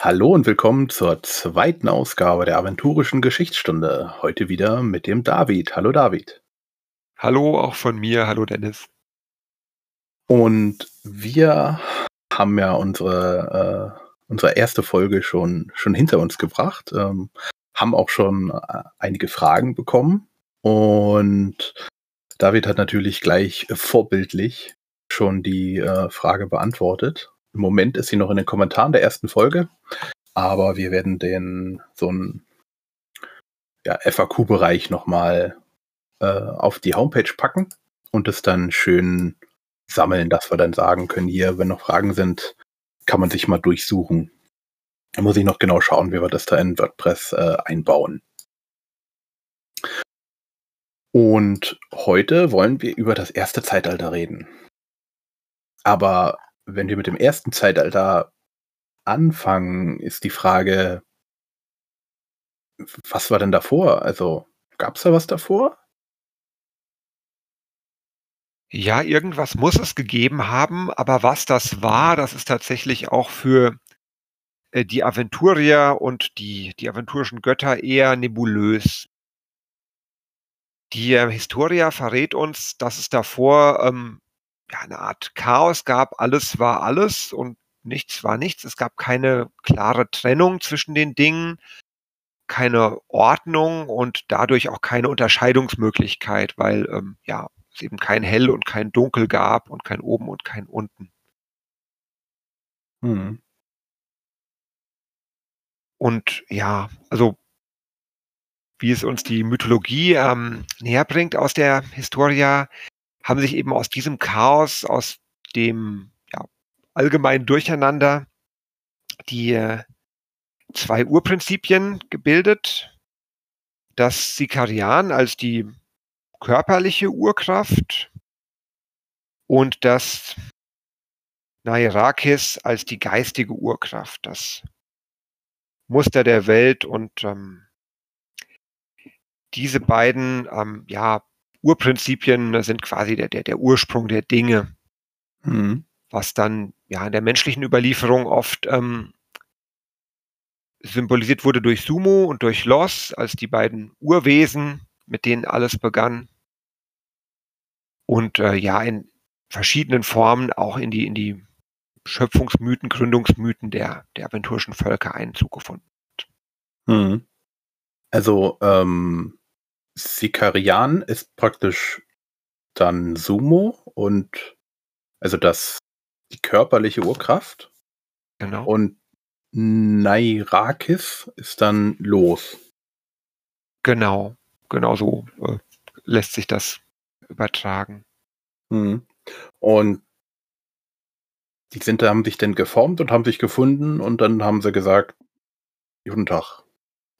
Hallo und willkommen zur zweiten Ausgabe der Aventurischen Geschichtsstunde. Heute wieder mit dem David. Hallo David. Hallo auch von mir. Hallo Dennis. Und wir haben ja unsere, äh, unsere erste Folge schon, schon hinter uns gebracht, ähm, haben auch schon äh, einige Fragen bekommen. Und David hat natürlich gleich vorbildlich schon die äh, Frage beantwortet. Im Moment ist sie noch in den Kommentaren der ersten Folge, aber wir werden den so einen ja, FAQ-Bereich nochmal äh, auf die Homepage packen und es dann schön sammeln, dass wir dann sagen können, hier, wenn noch Fragen sind, kann man sich mal durchsuchen. Da muss ich noch genau schauen, wie wir das da in WordPress äh, einbauen. Und heute wollen wir über das erste Zeitalter reden. Aber wenn wir mit dem ersten Zeitalter anfangen, ist die Frage, was war denn davor? Also gab es da was davor? Ja, irgendwas muss es gegeben haben, aber was das war, das ist tatsächlich auch für äh, die Aventurier und die, die aventurischen Götter eher nebulös. Die äh, Historia verrät uns, dass es davor ähm, ja, eine Art Chaos gab. Alles war alles und nichts war nichts. Es gab keine klare Trennung zwischen den Dingen, keine Ordnung und dadurch auch keine Unterscheidungsmöglichkeit, weil ähm, ja es eben kein Hell und kein Dunkel gab und kein Oben und kein Unten. Hm. Und ja, also wie es uns die Mythologie ähm, näher bringt aus der Historia, haben sich eben aus diesem Chaos, aus dem ja, allgemeinen Durcheinander die äh, zwei Urprinzipien gebildet. Das Sikarian als die körperliche Urkraft und das Nairakis als die geistige Urkraft, das Muster der Welt und ähm, diese beiden ähm, ja, Urprinzipien sind quasi der, der, der Ursprung der Dinge, mhm. was dann ja in der menschlichen Überlieferung oft ähm, symbolisiert wurde durch Sumo und durch Los als die beiden Urwesen, mit denen alles begann. Und äh, ja, in verschiedenen Formen auch in die, in die Schöpfungsmythen, Gründungsmythen der, der aventurischen Völker Einzug gefunden hat. Mhm. Also, ähm, Sikarian ist praktisch dann Sumo und also das die körperliche Urkraft. Genau. Und Nairakis ist dann los. Genau, genau so äh, lässt sich das übertragen. Mhm. Und die sind, haben sich dann geformt und haben sich gefunden und dann haben sie gesagt, guten Tag.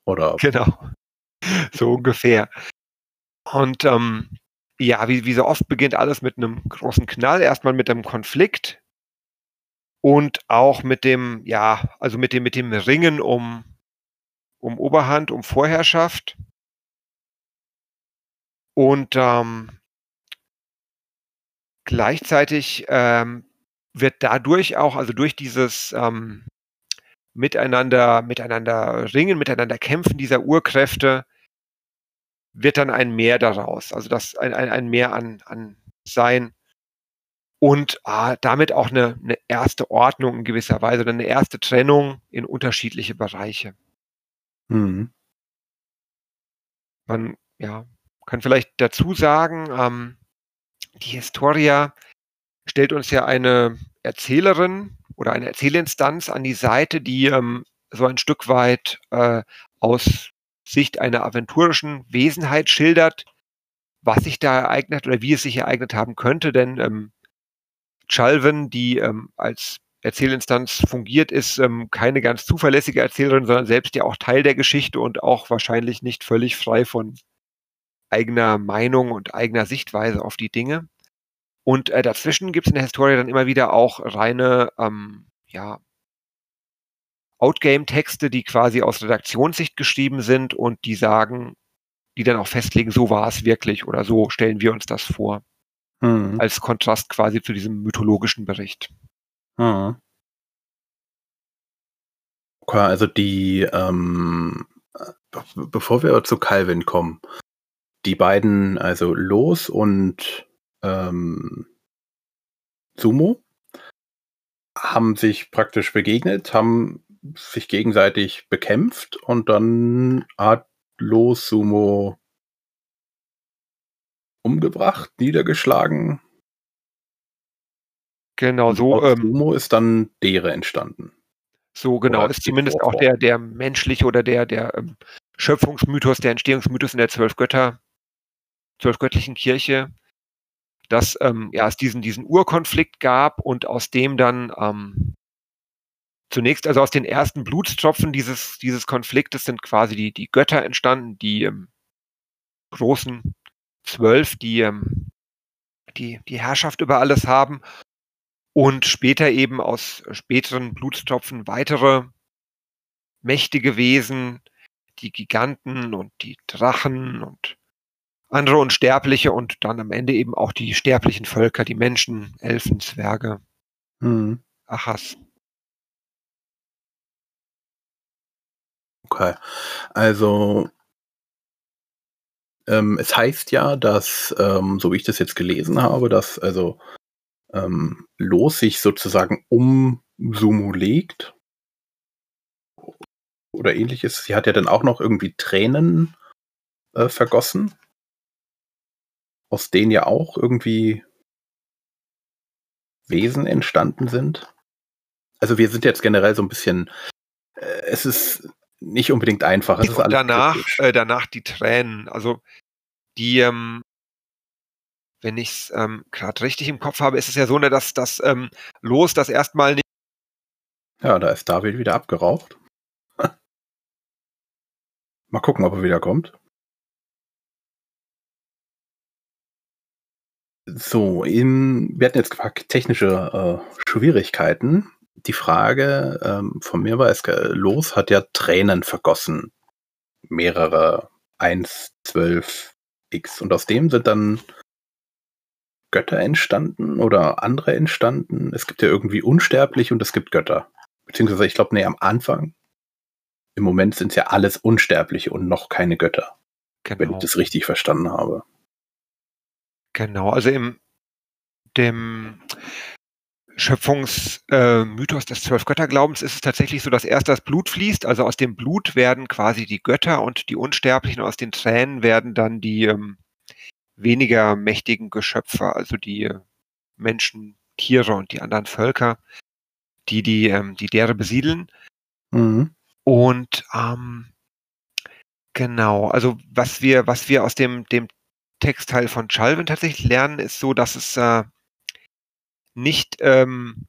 Oder genau. so ungefähr. Und ähm, ja, wie, wie so oft beginnt alles mit einem großen Knall, erstmal mit einem Konflikt und auch mit dem, ja, also mit dem, mit dem Ringen um, um Oberhand, um Vorherrschaft. Und ähm, gleichzeitig ähm, wird dadurch auch, also durch dieses ähm, Miteinander, miteinander ringen, miteinander kämpfen dieser Urkräfte, wird dann ein Mehr daraus. Also das ein, ein, ein Mehr an, an Sein und ah, damit auch eine, eine erste Ordnung in gewisser Weise oder eine erste Trennung in unterschiedliche Bereiche. Mhm. Man ja, kann vielleicht dazu sagen, ähm, die Historia stellt uns ja eine Erzählerin oder eine Erzählinstanz an die Seite, die ähm, so ein Stück weit äh, aus Sicht einer aventurischen Wesenheit schildert, was sich da ereignet oder wie es sich ereignet haben könnte. Denn ähm, Chalven, die ähm, als Erzählinstanz fungiert, ist ähm, keine ganz zuverlässige Erzählerin, sondern selbst ja auch Teil der Geschichte und auch wahrscheinlich nicht völlig frei von eigener Meinung und eigener Sichtweise auf die Dinge. Und äh, dazwischen gibt es in der Historie dann immer wieder auch reine, ähm, ja, Outgame-Texte, die quasi aus Redaktionssicht geschrieben sind und die sagen, die dann auch festlegen, so war es wirklich oder so stellen wir uns das vor. Mhm. Als Kontrast quasi zu diesem mythologischen Bericht. Mhm. Okay, also die, ähm, bevor wir zu Calvin kommen, die beiden, also Los und ähm, Sumo, haben sich praktisch begegnet, haben sich gegenseitig bekämpft und dann hat Los Sumo umgebracht, niedergeschlagen. Genau, so. Ähm, Sumo ist dann Dere entstanden. So genau, ist zumindest auch der, der menschliche oder der, der ähm, Schöpfungsmythos, der Entstehungsmythos in der zwölf Götter, zwölfgöttlichen Kirche, dass ähm, ja, es diesen, diesen Urkonflikt gab und aus dem dann ähm, zunächst, also aus den ersten Blutstropfen dieses, dieses Konfliktes sind quasi die, die Götter entstanden, die ähm, großen zwölf, die, ähm, die die Herrschaft über alles haben und später eben aus späteren Blutstropfen weitere mächtige Wesen, die Giganten und die Drachen und andere Unsterbliche und dann am Ende eben auch die sterblichen Völker, die Menschen, Elfen, Zwerge, mhm. Achas. Okay. Also ähm, es heißt ja, dass, ähm, so wie ich das jetzt gelesen habe, dass also ähm, Los sich sozusagen um Sumo legt oder ähnliches. Sie hat ja dann auch noch irgendwie Tränen äh, vergossen aus denen ja auch irgendwie Wesen entstanden sind. Also wir sind jetzt generell so ein bisschen, äh, es ist nicht unbedingt einfach. Es ist danach, äh, danach die Tränen. Also die, ähm, wenn ich es ähm, gerade richtig im Kopf habe, ist es ja so, ne, dass das ähm, Los das erstmal nicht. Ja, da ist David wieder abgeraucht. Mal gucken, ob er wieder kommt. So, im, wir hatten jetzt gefragt, technische äh, Schwierigkeiten. Die Frage ähm, von mir war, es los hat ja Tränen vergossen. Mehrere 1, 12, x. Und aus dem sind dann Götter entstanden oder andere entstanden. Es gibt ja irgendwie unsterblich und es gibt Götter. Beziehungsweise, ich glaube, nee, am Anfang. Im Moment sind es ja alles Unsterbliche und noch keine Götter. Genau. Wenn ich genau. das richtig verstanden habe. Genau, also im dem Schöpfungsmythos äh, des Zwölfgötterglaubens ist es tatsächlich so, dass erst das Blut fließt, also aus dem Blut werden quasi die Götter und die Unsterblichen, aus den Tränen werden dann die ähm, weniger mächtigen Geschöpfe, also die äh, Menschen, Tiere und die anderen Völker, die die, ähm, die Dere besiedeln. Mhm. Und ähm, genau, also was wir, was wir aus dem, dem Textteil von Chalvin tatsächlich lernen, ist so, dass es äh, nicht ähm,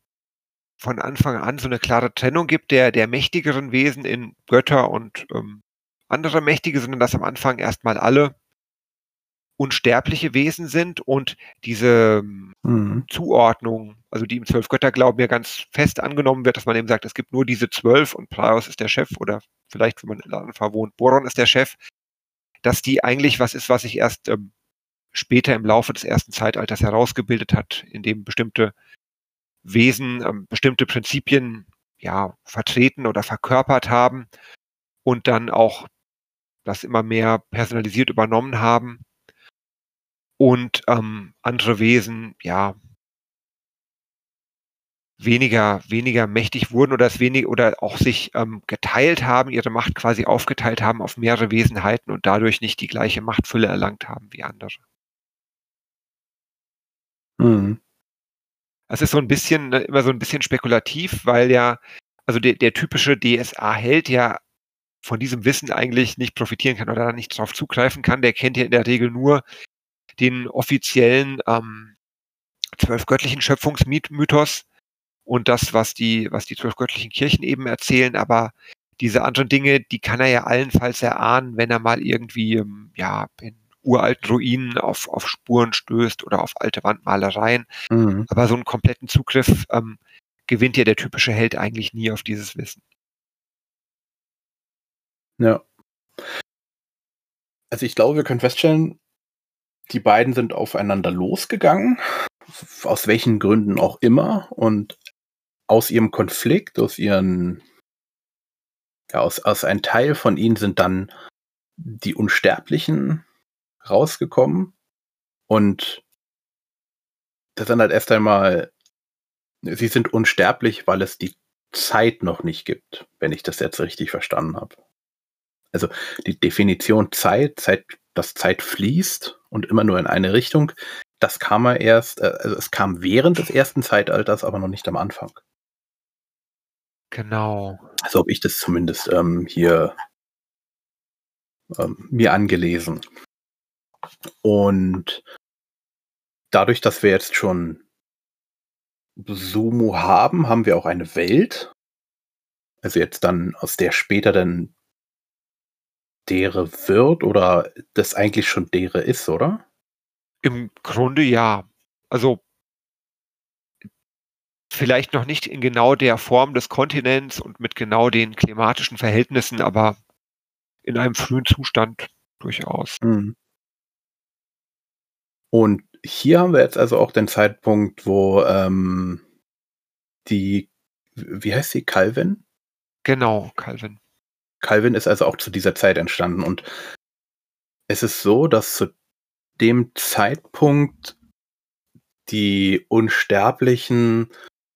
von Anfang an so eine klare Trennung gibt der, der mächtigeren Wesen in Götter und ähm, andere Mächtige, sondern dass am Anfang erstmal alle unsterbliche Wesen sind und diese mhm. Zuordnung, also die im Zwölf-Götter-Glauben ja ganz fest angenommen wird, dass man eben sagt, es gibt nur diese zwölf und Praios ist der Chef oder vielleicht, wenn man in Lanfa wohnt, Boron ist der Chef, dass die eigentlich was ist, was sich erst ähm, später im Laufe des ersten Zeitalters herausgebildet hat, in dem bestimmte Wesen ähm, bestimmte Prinzipien ja vertreten oder verkörpert haben und dann auch das immer mehr personalisiert übernommen haben und ähm, andere Wesen ja weniger weniger mächtig wurden oder es wenig oder auch sich ähm, geteilt haben, ihre Macht quasi aufgeteilt haben auf mehrere Wesenheiten und dadurch nicht die gleiche Machtfülle erlangt haben wie andere. Mhm. Es ist so ein bisschen, ne, immer so ein bisschen spekulativ, weil ja, also der, der typische DSA-Held ja von diesem Wissen eigentlich nicht profitieren kann oder nicht darauf zugreifen kann. Der kennt ja in der Regel nur den offiziellen ähm, zwölf göttlichen Schöpfungsmythos und das, was die, was die zwölf göttlichen Kirchen eben erzählen, aber diese anderen Dinge, die kann er ja allenfalls erahnen, wenn er mal irgendwie, ähm, ja, in uralten Ruinen auf, auf Spuren stößt oder auf alte Wandmalereien. Mhm. Aber so einen kompletten Zugriff ähm, gewinnt ja der typische Held eigentlich nie auf dieses Wissen. Ja. Also ich glaube, wir können feststellen, die beiden sind aufeinander losgegangen, aus welchen Gründen auch immer, und aus ihrem Konflikt, aus ihren ja, aus, aus einem Teil von ihnen sind dann die Unsterblichen rausgekommen und das sind halt erst einmal, sie sind unsterblich, weil es die Zeit noch nicht gibt, wenn ich das jetzt richtig verstanden habe. Also die Definition Zeit, Zeit, dass Zeit fließt und immer nur in eine Richtung, das kam er erst, äh, also es kam während des ersten Zeitalters, aber noch nicht am Anfang. Genau. Also habe ich das zumindest ähm, hier ähm, mir angelesen. Und dadurch, dass wir jetzt schon Sumo haben, haben wir auch eine Welt. Also jetzt dann, aus der später dann dere wird oder das eigentlich schon dere ist, oder? Im Grunde ja. Also vielleicht noch nicht in genau der Form des Kontinents und mit genau den klimatischen Verhältnissen, aber in einem frühen Zustand durchaus. Mhm. Und hier haben wir jetzt also auch den Zeitpunkt, wo ähm, die, wie heißt sie, Calvin? Genau, Calvin. Calvin ist also auch zu dieser Zeit entstanden und es ist so, dass zu dem Zeitpunkt die Unsterblichen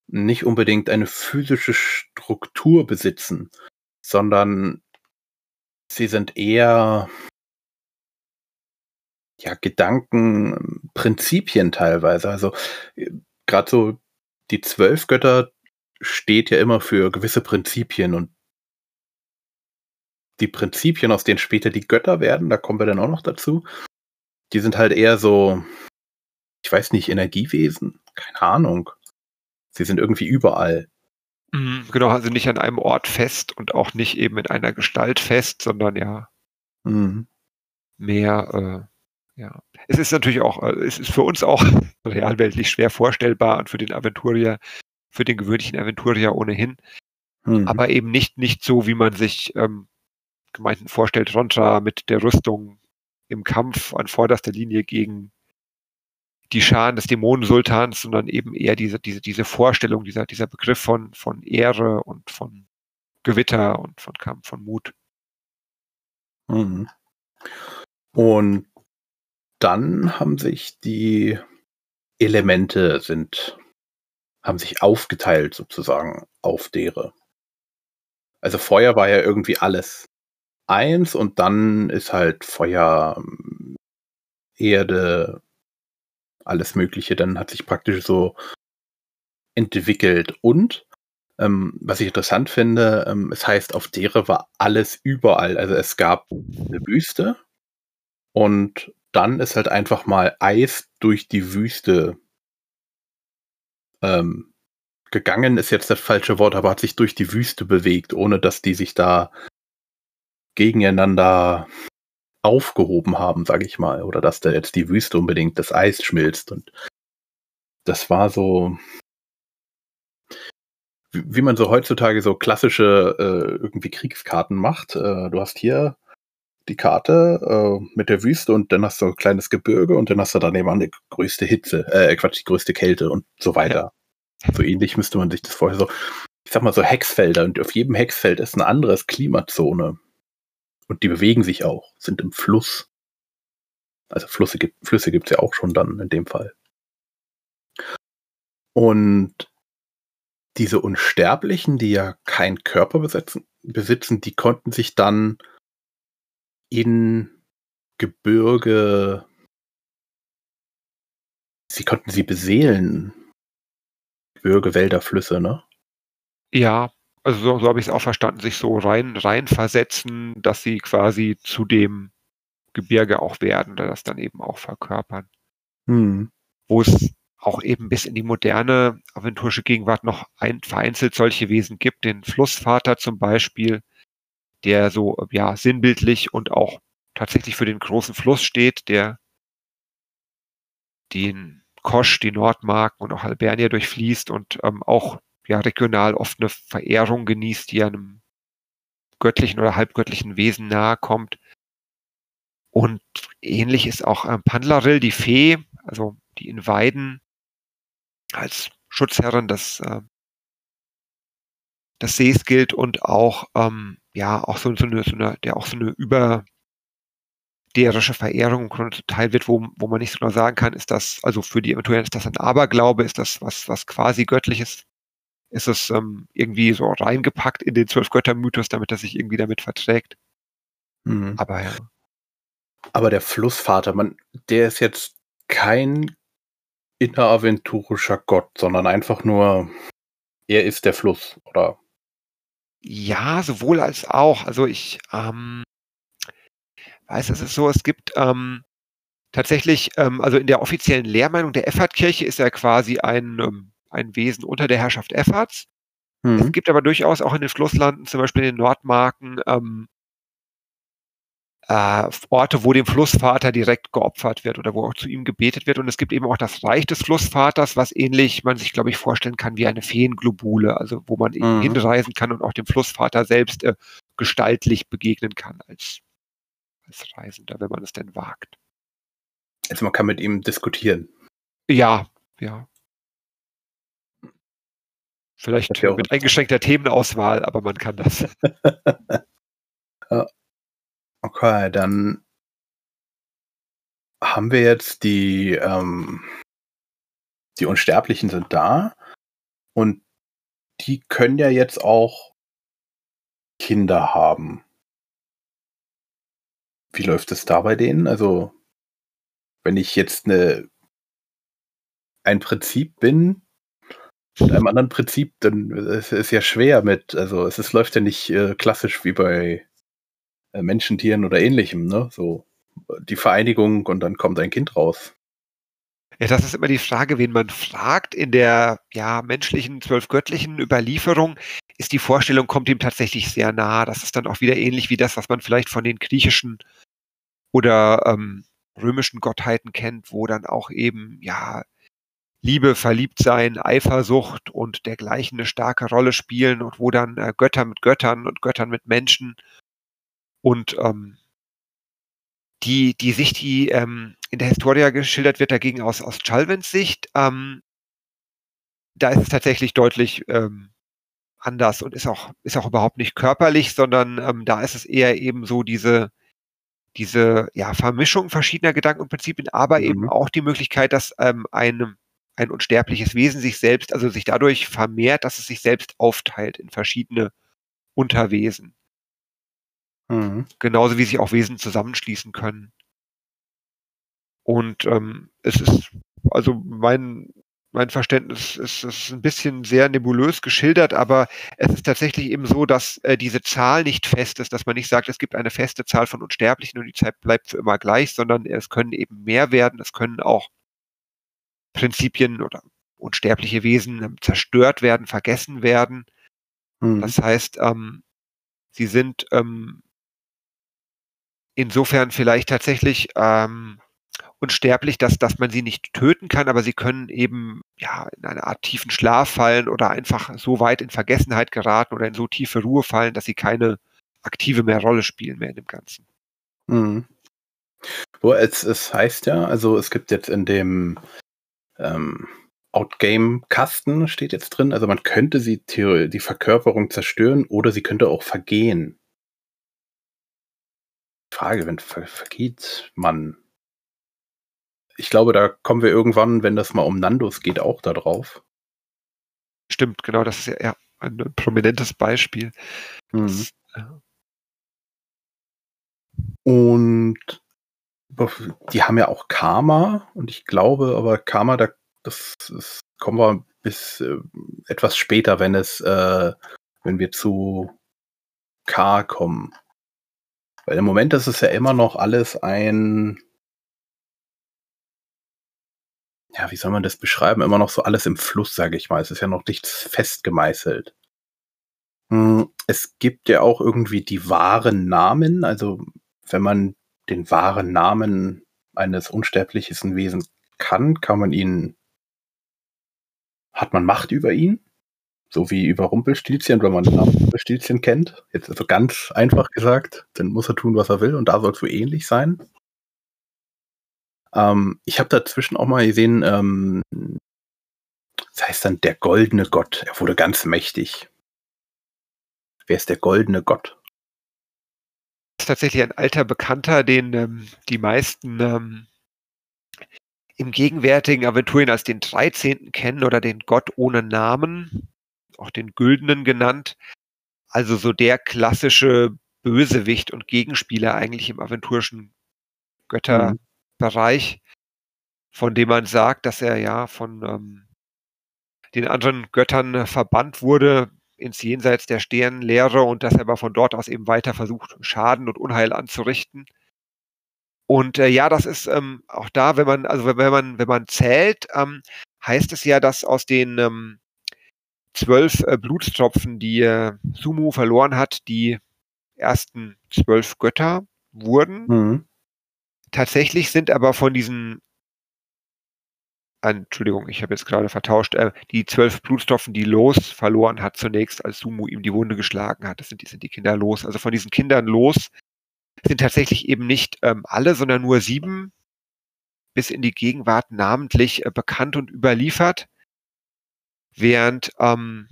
nicht unbedingt eine physische Struktur besitzen, sondern sie sind eher ja, Gedanken, Prinzipien teilweise. Also gerade so die zwölf Götter steht ja immer für gewisse Prinzipien und die Prinzipien, aus denen später die Götter werden, da kommen wir dann auch noch dazu, die sind halt eher so, ich weiß nicht, Energiewesen, keine Ahnung. Sie sind irgendwie überall. Mhm, genau, also nicht an einem Ort fest und auch nicht eben in einer Gestalt fest, sondern ja mhm. mehr, äh, ja. Es ist natürlich auch, äh, es ist für uns auch realweltlich schwer vorstellbar und für den Aventurier, für den gewöhnlichen Aventurier ohnehin. Mhm. Aber eben nicht, nicht so, wie man sich ähm, Gemeinden vorstellt, Rontra mit der Rüstung im Kampf an vorderster Linie gegen die Scharen des Dämonensultans, sondern eben eher diese, diese, diese Vorstellung, dieser, dieser Begriff von, von Ehre und von Gewitter und von Kampf, von Mut. Mhm. Und dann haben sich die Elemente sind, haben sich aufgeteilt sozusagen auf dere. Also Feuer war ja irgendwie alles eins und dann ist halt Feuer, Erde, alles Mögliche, dann hat sich praktisch so entwickelt. Und ähm, was ich interessant finde, ähm, es heißt, auf Dere war alles überall. Also es gab eine Wüste und dann ist halt einfach mal Eis durch die Wüste ähm, gegangen, ist jetzt das falsche Wort, aber hat sich durch die Wüste bewegt, ohne dass die sich da gegeneinander aufgehoben haben, sage ich mal, oder dass da jetzt die Wüste unbedingt das Eis schmilzt und das war so, wie man so heutzutage so klassische äh, irgendwie Kriegskarten macht. Äh, du hast hier die Karte äh, mit der Wüste und dann hast du ein kleines Gebirge und dann hast du daneben an die größte Hitze, äh, Quatsch, die größte Kälte und so weiter. Ja. So ähnlich müsste man sich das vorher so, ich sag mal so Hexfelder und auf jedem Hexfeld ist eine andere Klimazone. Und die bewegen sich auch, sind im Fluss. Also Flüsse gibt Flüsse gibt's ja auch schon dann in dem Fall. Und diese Unsterblichen, die ja keinen Körper besitzen, besitzen, die konnten sich dann in Gebirge, sie konnten sie beseelen. Gebirge, Wälder, Flüsse, ne? Ja, also so, so habe ich es auch verstanden, sich so rein, rein versetzen, dass sie quasi zu dem Gebirge auch werden, das dann eben auch verkörpern. Hm. Wo es auch eben bis in die moderne aventurische Gegenwart noch ein, vereinzelt solche Wesen gibt, den Flussvater zum Beispiel, der so ja sinnbildlich und auch tatsächlich für den großen Fluss steht, der den Kosch, die Nordmark und auch Albernia durchfließt und ähm, auch ja regional oft eine Verehrung genießt, die einem göttlichen oder halbgöttlichen Wesen nahe kommt. Und ähnlich ist auch ähm, Pandlaril, die Fee, also die in Weiden als Schutzherrin des, äh, des Sees gilt und auch ähm, ja auch so, so, eine, so eine, der auch so eine über derische Verehrung zuteil wird, wo, wo man nicht so genau sagen kann, ist das, also für die Eventuellen ist das ein Aberglaube, ist das was, was quasi göttliches, ist es ähm, irgendwie so reingepackt in den Zwölf-Götter-Mythos, damit er sich irgendwie damit verträgt. Mhm. Aber ja. Aber der Flussvater, man, der ist jetzt kein inneraventurischer Gott, sondern einfach nur, er ist der Fluss, oder? Ja, sowohl als auch. Also ich ähm, weiß, es ist so, es gibt ähm, tatsächlich, ähm, also in der offiziellen Lehrmeinung der Effertkirche ist er quasi ein, ähm, ein Wesen unter der Herrschaft Efferts. Mhm. Es gibt aber durchaus auch in den Flusslanden, zum Beispiel in den Nordmarken, ähm, äh, Orte, wo dem Flussvater direkt geopfert wird oder wo auch zu ihm gebetet wird. Und es gibt eben auch das Reich des Flussvaters, was ähnlich man sich, glaube ich, vorstellen kann wie eine Feenglobule, also wo man mhm. hinreisen kann und auch dem Flussvater selbst äh, gestaltlich begegnen kann als, als Reisender, wenn man es denn wagt. Also man kann mit ihm diskutieren. Ja, ja. Vielleicht mit eingeschränkter Themenauswahl, aber man kann das. ja. Okay, dann haben wir jetzt die, ähm, die Unsterblichen sind da und die können ja jetzt auch Kinder haben. Wie läuft es da bei denen? Also, wenn ich jetzt eine, ein Prinzip bin und einem anderen Prinzip, dann ist es ja schwer mit, also es ist, läuft ja nicht äh, klassisch wie bei Menschentieren oder ähnlichem, ne? So die Vereinigung und dann kommt ein Kind raus. Ja, das ist immer die Frage, wen man fragt. In der ja, menschlichen, zwölfgöttlichen Überlieferung ist die Vorstellung, kommt ihm tatsächlich sehr nah. Das ist dann auch wieder ähnlich wie das, was man vielleicht von den griechischen oder ähm, römischen Gottheiten kennt, wo dann auch eben, ja, Liebe, Verliebtsein, Eifersucht und dergleichen eine starke Rolle spielen und wo dann äh, Götter mit Göttern und Göttern mit Menschen und ähm, die, die Sicht, die ähm, in der Historia geschildert wird, dagegen aus, aus Chalvens Sicht, ähm, da ist es tatsächlich deutlich ähm, anders und ist auch, ist auch überhaupt nicht körperlich, sondern ähm, da ist es eher eben so diese, diese ja, Vermischung verschiedener Gedanken und Prinzipien, aber mhm. eben auch die Möglichkeit, dass ähm, ein, ein unsterbliches Wesen sich selbst, also sich dadurch vermehrt, dass es sich selbst aufteilt in verschiedene Unterwesen. Mhm. Genauso wie sich auch Wesen zusammenschließen können. Und ähm, es ist, also mein, mein Verständnis ist, ist ein bisschen sehr nebulös geschildert, aber es ist tatsächlich eben so, dass äh, diese Zahl nicht fest ist, dass man nicht sagt, es gibt eine feste Zahl von Unsterblichen und die Zeit bleibt für immer gleich, sondern es können eben mehr werden, es können auch Prinzipien oder unsterbliche Wesen ähm, zerstört werden, vergessen werden. Mhm. Das heißt, ähm, sie sind ähm, insofern vielleicht tatsächlich ähm, unsterblich, dass, dass man sie nicht töten kann, aber sie können eben ja in eine Art tiefen Schlaf fallen oder einfach so weit in Vergessenheit geraten oder in so tiefe Ruhe fallen, dass sie keine aktive mehr Rolle spielen mehr in dem Ganzen. Mhm. Wo es, es heißt ja, also es gibt jetzt in dem ähm, Outgame-Kasten steht jetzt drin, also man könnte sie die Verkörperung zerstören oder sie könnte auch vergehen. Frage, wenn ver vergeht man. Ich glaube, da kommen wir irgendwann, wenn das mal um Nandos geht, auch da drauf. Stimmt, genau, das ist ja, ein prominentes Beispiel. Mhm. Das, ja. Und die haben ja auch Karma und ich glaube, aber Karma, da, das, das kommen wir bis äh, etwas später, wenn es, äh, wenn wir zu K kommen. Weil im Moment ist es ja immer noch alles ein, ja, wie soll man das beschreiben? Immer noch so alles im Fluss, sage ich mal. Es ist ja noch nichts fest gemeißelt. Hm, es gibt ja auch irgendwie die wahren Namen. Also, wenn man den wahren Namen eines unsterblichen Wesens kann, kann man ihn, hat man Macht über ihn? So wie über Rumpelstilzchen, wenn man den Namen Rumpelstilzchen kennt. Jetzt also ganz einfach gesagt, dann muss er tun, was er will und da soll es so ähnlich sein. Ähm, ich habe dazwischen auch mal gesehen, ähm, das heißt dann der goldene Gott. Er wurde ganz mächtig. Wer ist der goldene Gott? ist tatsächlich ein alter Bekannter, den ähm, die meisten ähm, im gegenwärtigen Aventurien als den 13. kennen oder den Gott ohne Namen, auch den Güldenen genannt. Also so der klassische Bösewicht und Gegenspieler eigentlich im aventurischen Götterbereich, von dem man sagt, dass er ja von ähm, den anderen Göttern verbannt wurde ins Jenseits der Sternenlehre und dass er aber von dort aus eben weiter versucht, Schaden und Unheil anzurichten. Und äh, ja, das ist ähm, auch da, wenn man, also wenn man, wenn man zählt, ähm, heißt es ja, dass aus den ähm, zwölf äh, Blutstropfen, die äh, Sumu verloren hat, die ersten zwölf Götter wurden. Mhm. Tatsächlich sind aber von diesen Entschuldigung, ich habe jetzt gerade vertauscht, äh, die zwölf Blutstropfen, die Los verloren hat zunächst, als Sumu ihm die Wunde geschlagen hat. Das sind die, sind die Kinder Los. Also von diesen Kindern Los sind tatsächlich eben nicht ähm, alle, sondern nur sieben bis in die Gegenwart namentlich äh, bekannt und überliefert, während ähm,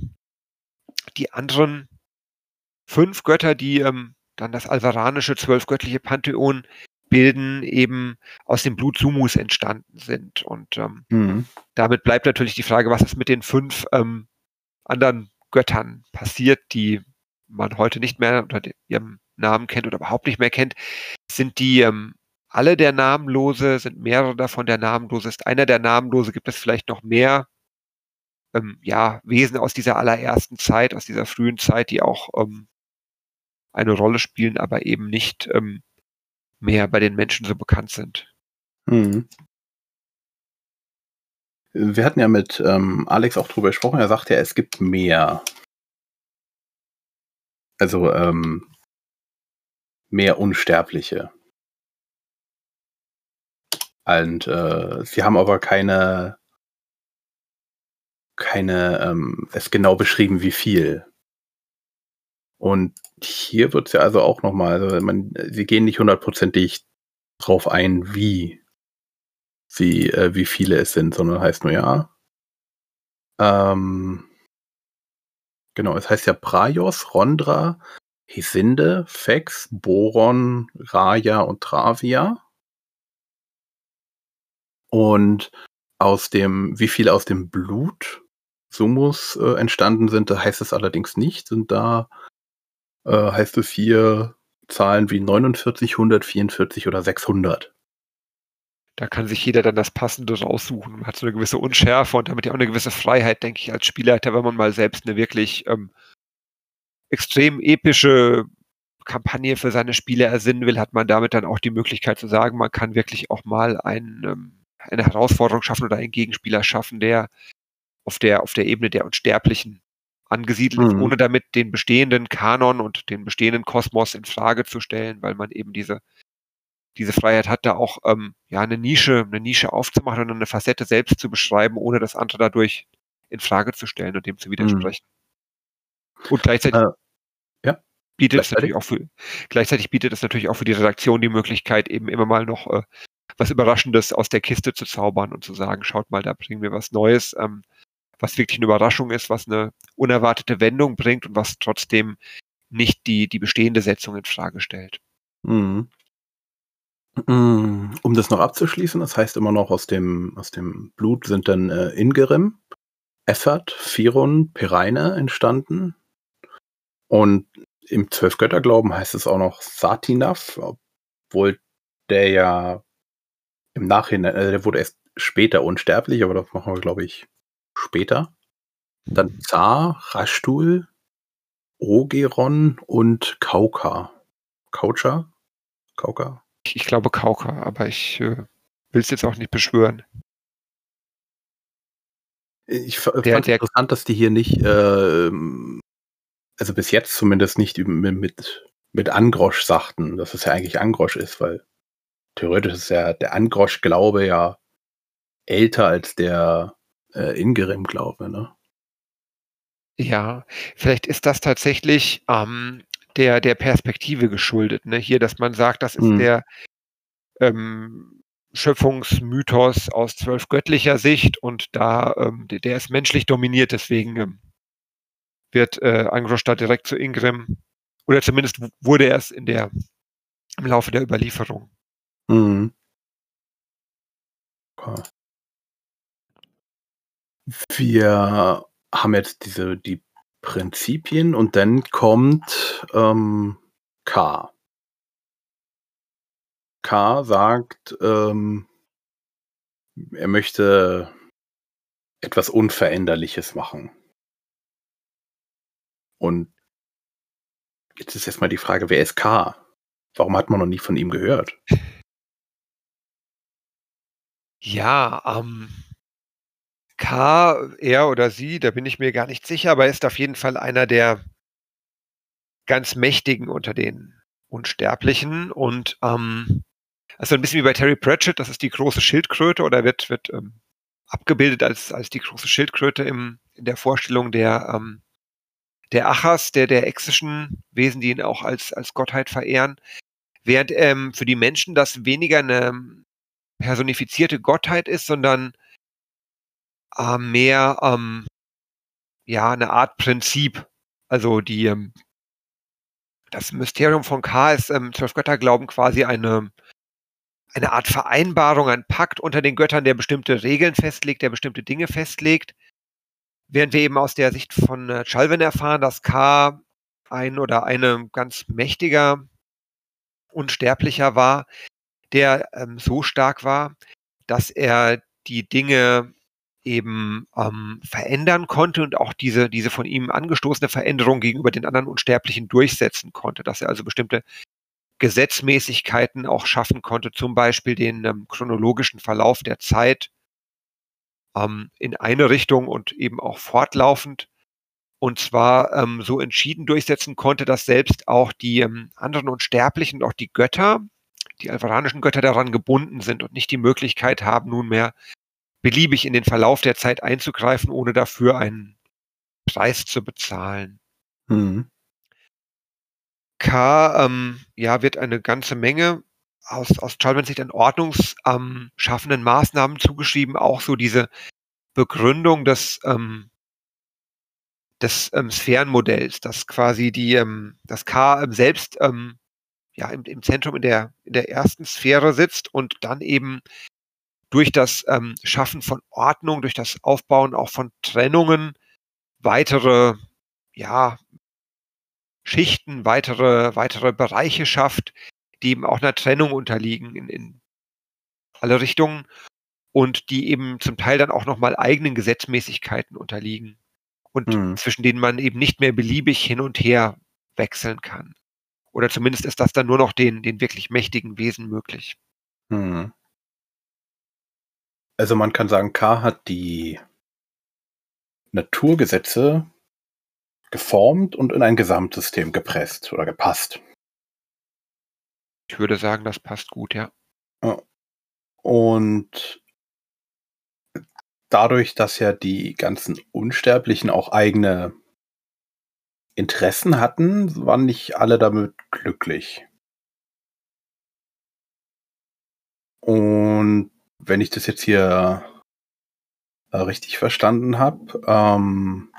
die anderen fünf Götter, die ähm, dann das alvaranische zwölfgöttliche Pantheon bilden, eben aus dem Blut Sumus entstanden sind. Und ähm, mhm. damit bleibt natürlich die Frage, was ist mit den fünf ähm, anderen Göttern passiert, die man heute nicht mehr unter ihrem Namen kennt oder überhaupt nicht mehr kennt. Sind die ähm, alle der Namenlose? Sind mehrere davon der Namenlose? Ist einer der Namenlose? Gibt es vielleicht noch mehr ähm, ja, Wesen aus dieser allerersten Zeit, aus dieser frühen Zeit, die auch ähm, eine Rolle spielen, aber eben nicht ähm, mehr bei den Menschen so bekannt sind. Mhm. Wir hatten ja mit ähm, Alex auch drüber gesprochen, er sagt ja, es gibt mehr. Also ähm, mehr Unsterbliche. Und äh, sie haben aber keine, keine, ähm, es genau beschrieben, wie viel. Und hier wird es ja also auch nochmal, also man, sie gehen nicht hundertprozentig drauf ein, wie sie, äh, wie viele es sind, sondern heißt nur ja. Ähm, genau, es heißt ja Praios, Rondra, Hesinde, Fex, Boron, Raja und Travia. Und aus dem, wie viel aus dem Blut Sumus äh, entstanden sind, da heißt es allerdings nicht, sind da äh, heißt es hier Zahlen wie 49, 144 oder 600. Da kann sich jeder dann das Passende raussuchen. Man hat so eine gewisse Unschärfe und damit ja auch eine gewisse Freiheit, denke ich, als Spielleiter, wenn man mal selbst eine wirklich ähm, extrem epische Kampagne für seine Spiele ersinnen will, hat man damit dann auch die Möglichkeit zu sagen, man kann wirklich auch mal ein, ähm, eine Herausforderung schaffen oder einen Gegenspieler schaffen, der auf der, auf der Ebene der Unsterblichen angesiedelt mhm. ohne damit den bestehenden Kanon und den bestehenden Kosmos in Frage zu stellen, weil man eben diese, diese Freiheit hat, da auch ähm, ja eine Nische, eine Nische aufzumachen und eine Facette selbst zu beschreiben, ohne das andere dadurch in Frage zu stellen und dem zu widersprechen. Mhm. Und gleichzeitig äh, ja. bietet es natürlich auch für gleichzeitig bietet es natürlich auch für die Redaktion die Möglichkeit, eben immer mal noch äh, was Überraschendes aus der Kiste zu zaubern und zu sagen, schaut mal, da bringen wir was Neues. Ähm, was wirklich eine Überraschung ist, was eine unerwartete Wendung bringt und was trotzdem nicht die, die bestehende Setzung in Frage stellt. Mhm. mhm. Um das noch abzuschließen, das heißt immer noch aus dem, aus dem Blut sind dann äh, Ingerim, Effert, Firon, Pereine entstanden. Und im Zwölfgötterglauben heißt es auch noch Satinaf, obwohl der ja im Nachhinein, äh, der wurde erst später unsterblich, aber das machen wir, glaube ich, später. Dann Zar, Rashtul, Ogeron und Kauka. Kaucha? Kauka? Ich glaube Kauka, aber ich äh, will es jetzt auch nicht beschwören. Ich fand es interessant, dass die hier nicht, äh, also bis jetzt zumindest nicht mit, mit Angrosch sagten, dass es ja eigentlich Angrosch ist, weil theoretisch ist ja der Angrosch-Glaube ja älter als der äh, Ingerim, glaube ne? Ja, vielleicht ist das tatsächlich ähm, der, der Perspektive geschuldet. Ne? Hier, dass man sagt, das ist mhm. der ähm, Schöpfungsmythos aus zwölf göttlicher Sicht und da, ähm, der, der, ist menschlich dominiert, deswegen ähm, wird äh, Angrosch da direkt zu Ingrim, oder zumindest wurde er es in der im Laufe der Überlieferung. Mhm. Okay. Wir haben jetzt diese die Prinzipien und dann kommt ähm, K. K sagt, ähm, er möchte etwas Unveränderliches machen. Und jetzt ist erstmal die Frage, wer ist K? Warum hat man noch nie von ihm gehört? Ja, ähm, K, er oder sie, da bin ich mir gar nicht sicher, aber er ist auf jeden Fall einer der ganz Mächtigen unter den Unsterblichen und ähm, also ein bisschen wie bei Terry Pratchett, das ist die große Schildkröte oder wird, wird ähm, abgebildet als, als die große Schildkröte im, in der Vorstellung der, ähm, der Achas, der, der exischen Wesen, die ihn auch als, als Gottheit verehren. Während ähm, für die Menschen das weniger eine personifizierte Gottheit ist, sondern äh, mehr ähm, ja eine Art Prinzip. Also die ähm, das Mysterium von K ist ähm, zwölf Götter glauben quasi eine eine Art Vereinbarung, ein Pakt unter den Göttern, der bestimmte Regeln festlegt, der bestimmte Dinge festlegt. Während wir eben aus der Sicht von äh, Chalvin erfahren, dass K ein oder eine ganz mächtiger Unsterblicher war, der ähm, so stark war, dass er die Dinge eben ähm, verändern konnte und auch diese, diese von ihm angestoßene Veränderung gegenüber den anderen Unsterblichen durchsetzen konnte, dass er also bestimmte Gesetzmäßigkeiten auch schaffen konnte, zum Beispiel den ähm, chronologischen Verlauf der Zeit ähm, in eine Richtung und eben auch fortlaufend. Und zwar ähm, so entschieden durchsetzen konnte, dass selbst auch die ähm, anderen Unsterblichen und auch die Götter, die alvaranischen Götter daran gebunden sind und nicht die Möglichkeit haben, nunmehr beliebig in den Verlauf der Zeit einzugreifen, ohne dafür einen Preis zu bezahlen. Mhm. K, ähm, ja, wird eine ganze Menge aus, aus Chalmers Sicht an ordnungsschaffenden ähm, Maßnahmen zugeschrieben, auch so diese Begründung des, ähm, des ähm, Sphärenmodells, dass quasi die, ähm, das K ähm, selbst ja, im, im Zentrum in der, in der ersten Sphäre sitzt und dann eben durch das ähm, Schaffen von Ordnung, durch das Aufbauen auch von Trennungen weitere, ja, Schichten, weitere, weitere Bereiche schafft, die eben auch einer Trennung unterliegen in, in alle Richtungen und die eben zum Teil dann auch nochmal eigenen Gesetzmäßigkeiten unterliegen und mhm. zwischen denen man eben nicht mehr beliebig hin und her wechseln kann. Oder zumindest ist das dann nur noch den, den wirklich mächtigen Wesen möglich. Mhm. Also man kann sagen, K hat die Naturgesetze geformt und in ein Gesamtsystem gepresst oder gepasst. Ich würde sagen, das passt gut, ja. Und dadurch, dass ja die ganzen Unsterblichen auch eigene Interessen hatten, waren nicht alle damit glücklich. Und wenn ich das jetzt hier äh, richtig verstanden habe, ähm,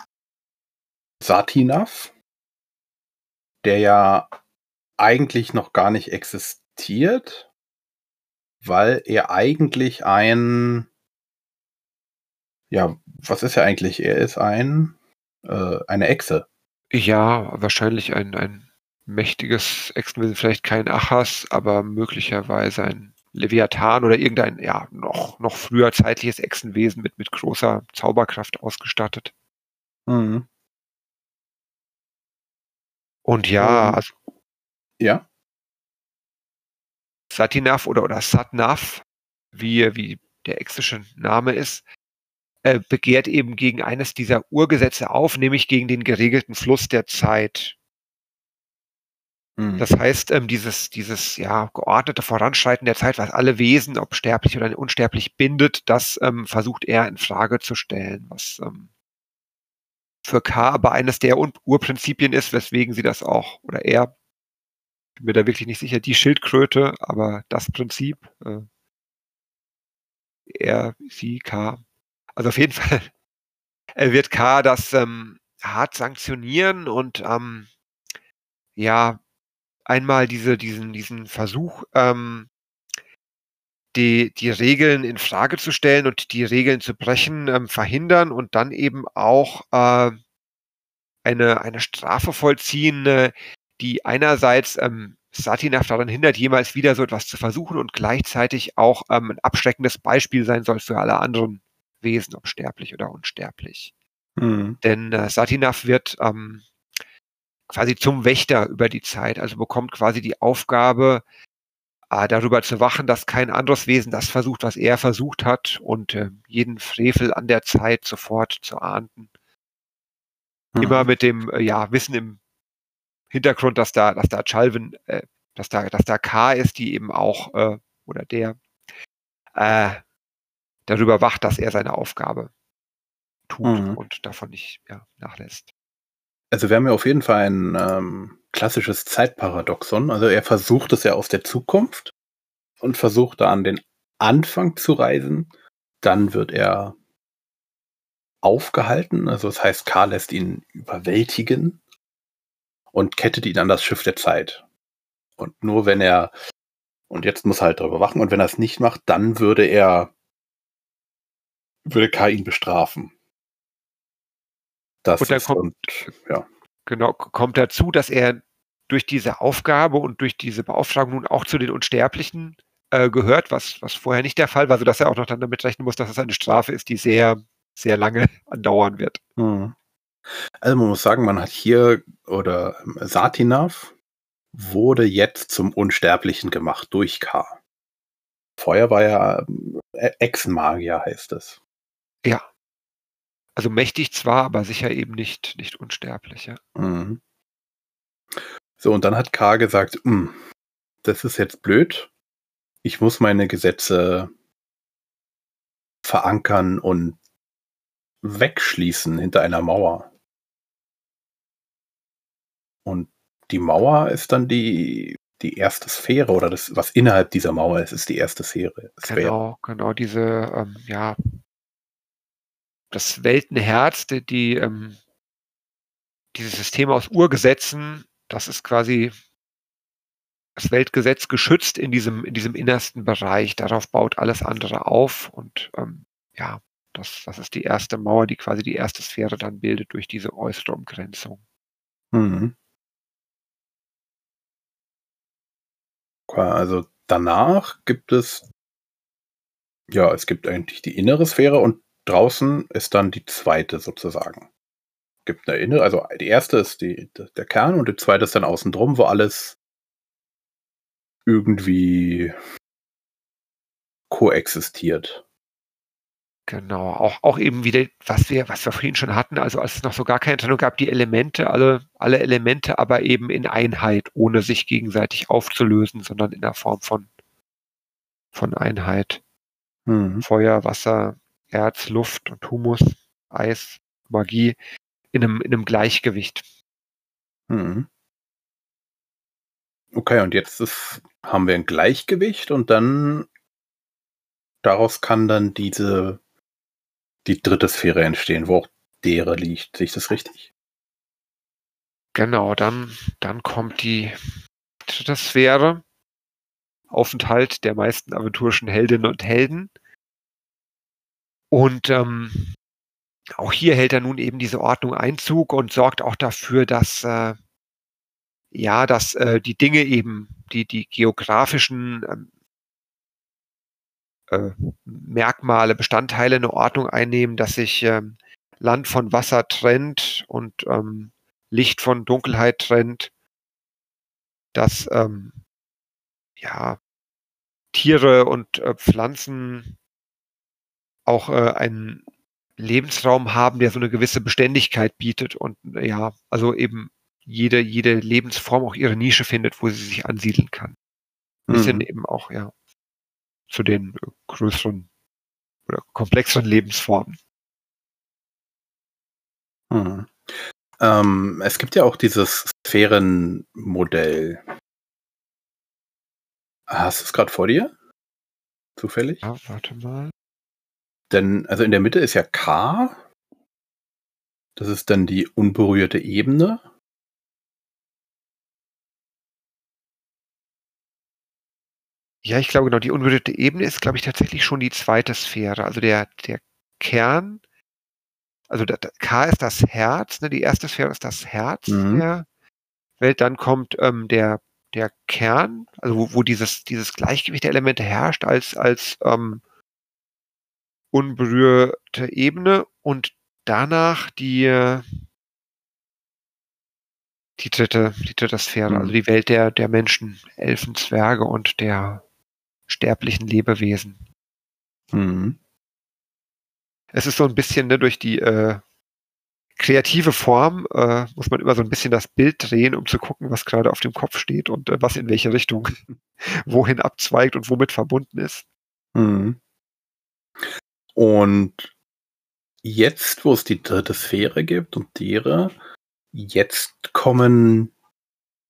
Satinav, der ja eigentlich noch gar nicht existiert, weil er eigentlich ein, ja, was ist er eigentlich? Er ist ein, äh, eine Echse. Ja, wahrscheinlich ein, ein mächtiges Echsenwesen, vielleicht kein Achas, aber möglicherweise ein Leviathan oder irgendein, ja, noch, noch früher zeitliches Echsenwesen mit, mit großer Zauberkraft ausgestattet. Mhm. Und ja, um, also, ja. Satinav oder, oder Satnav, wie, wie der exische Name ist, äh, begehrt eben gegen eines dieser Urgesetze auf, nämlich gegen den geregelten Fluss der Zeit. Mhm. Das heißt, ähm, dieses, dieses ja, geordnete Voranschreiten der Zeit, was alle Wesen, ob sterblich oder unsterblich, bindet, das ähm, versucht er in Frage zu stellen, was ähm, für K aber eines der Urprinzipien ist, weswegen sie das auch, oder er, bin mir da wirklich nicht sicher, die Schildkröte, aber das Prinzip, äh, er, sie, K. Also auf jeden Fall er wird K das ähm, hart sanktionieren und ähm, ja, einmal diese, diesen, diesen Versuch, ähm, die, die Regeln in Frage zu stellen und die Regeln zu brechen, ähm, verhindern und dann eben auch äh, eine, eine Strafe vollziehen, äh, die einerseits ähm, Satinaf daran hindert, jemals wieder so etwas zu versuchen und gleichzeitig auch ähm, ein abschreckendes Beispiel sein soll für alle anderen Wesen, ob sterblich oder unsterblich. Mhm. Denn äh, Satinaf wird ähm, quasi zum Wächter über die Zeit, also bekommt quasi die Aufgabe, äh, darüber zu wachen, dass kein anderes Wesen das versucht, was er versucht hat und äh, jeden Frevel an der Zeit sofort zu ahnden. Mhm. Immer mit dem äh, ja, Wissen im Hintergrund, dass da, dass da Chalvin, äh, dass da, dass da K ist, die eben auch, äh, oder der, äh, darüber wacht, dass er seine Aufgabe tut mhm. und davon nicht ja, nachlässt. Also wir haben ja auf jeden Fall ein ähm, klassisches Zeitparadoxon. Also er versucht es ja aus der Zukunft und versucht da an den Anfang zu reisen. Dann wird er aufgehalten. Also das heißt, K lässt ihn überwältigen und kettet ihn an das Schiff der Zeit. Und nur wenn er, und jetzt muss er halt darüber wachen, und wenn er es nicht macht, dann würde er, würde K ihn bestrafen. Das und dann kommt, und, ja. Genau, kommt dazu, dass er durch diese Aufgabe und durch diese Beauftragung nun auch zu den Unsterblichen äh, gehört, was, was vorher nicht der Fall war, sodass er auch noch dann damit rechnen muss, dass es eine Strafe ist, die sehr, sehr lange andauern wird. Mhm. Also man muss sagen, man hat hier, oder ähm, Satinav wurde jetzt zum Unsterblichen gemacht durch K. Vorher war er äh, Ex-Magier, heißt es. Ja. Also mächtig zwar, aber sicher eben nicht, nicht unsterblich, ja. Mhm. So, und dann hat K gesagt, hm, das ist jetzt blöd. Ich muss meine Gesetze verankern und wegschließen hinter einer Mauer. Und die Mauer ist dann die, die erste Sphäre oder das, was innerhalb dieser Mauer ist, ist die erste Sphäre. Genau, genau, diese, ähm, ja, das Weltenherz, die, die ähm, dieses System aus Urgesetzen, das ist quasi das Weltgesetz geschützt in diesem, in diesem innersten Bereich. Darauf baut alles andere auf und ähm, ja, das, das ist die erste Mauer, die quasi die erste Sphäre dann bildet durch diese äußere Umgrenzung. Mhm. Also danach gibt es, ja, es gibt eigentlich die innere Sphäre und draußen ist dann die zweite sozusagen. Gibt eine innere, also die erste ist die, der Kern und die zweite ist dann außen drum, wo alles irgendwie koexistiert. Genau, auch, auch eben wieder, was wir, was wir vorhin schon hatten, also als es noch so gar keine Trennung gab, die Elemente, alle, alle Elemente aber eben in Einheit, ohne sich gegenseitig aufzulösen, sondern in der Form von, von Einheit. Mhm. Feuer, Wasser, Erz, Luft und Humus, Eis, Magie in einem, in einem Gleichgewicht. Mhm. Okay, und jetzt ist, haben wir ein Gleichgewicht und dann daraus kann dann diese die dritte Sphäre entstehen, wo auch dere liegt. Sehe ich das richtig? Genau, dann, dann kommt die dritte Sphäre. Aufenthalt der meisten aventurischen Heldinnen und Helden. Und ähm, auch hier hält er nun eben diese Ordnung Einzug und sorgt auch dafür, dass äh, ja, dass äh, die Dinge eben, die die geografischen ähm, äh, Merkmale, Bestandteile eine Ordnung einnehmen, dass sich ähm, Land von Wasser trennt und ähm, Licht von Dunkelheit trennt, dass ähm, ja Tiere und äh, Pflanzen auch äh, einen Lebensraum haben, der so eine gewisse Beständigkeit bietet und ja, also eben jede, jede Lebensform auch ihre Nische findet, wo sie sich ansiedeln kann. Ein bisschen mhm. eben auch, ja zu den größeren oder komplexeren Lebensformen. Hm. Ähm, es gibt ja auch dieses Sphärenmodell. Hast du es gerade vor dir? Zufällig? Ja, warte mal. Denn, also in der Mitte ist ja K. Das ist dann die unberührte Ebene. Ja, ich glaube genau, die unberührte Ebene ist, glaube ich, tatsächlich schon die zweite Sphäre. Also der, der Kern, also der, der K ist das Herz, ne? die erste Sphäre ist das Herz Mhm. der Welt. Dann kommt ähm, der, der Kern, also wo, wo dieses, dieses Gleichgewicht der Elemente herrscht als, als ähm, unberührte Ebene und danach die, die dritte, die dritte Sphäre, Mhm. also die Welt der, der Menschen, Elfen, Zwerge und der sterblichen Lebewesen. Mhm. Es ist so ein bisschen ne, durch die äh, kreative Form, äh, muss man immer so ein bisschen das Bild drehen, um zu gucken, was gerade auf dem Kopf steht und äh, was in welche Richtung wohin abzweigt und womit verbunden ist. Mhm. Und jetzt, wo es die dritte Sphäre gibt und Tiere, jetzt kommen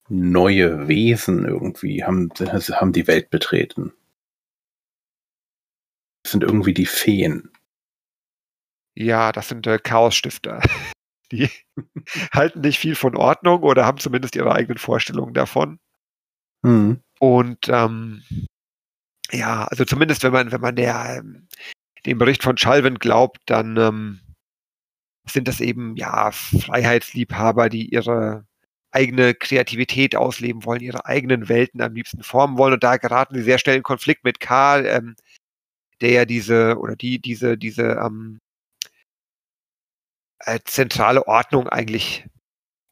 neue Wesen irgendwie, haben, haben die Welt betreten. Das sind irgendwie die Feen. Ja, das sind äh, Chaosstifter. Die halten nicht viel von Ordnung oder haben zumindest ihre eigenen Vorstellungen davon. Mhm. Und ähm, ja, also zumindest wenn man, wenn man der, ähm, dem Bericht von Schalven glaubt, dann ähm, sind das eben ja Freiheitsliebhaber, die ihre eigene Kreativität ausleben wollen, ihre eigenen Welten am liebsten formen wollen. Und da geraten sie sehr schnell in Konflikt mit Karl, ähm, der ja diese oder die diese diese ähm, äh, zentrale Ordnung eigentlich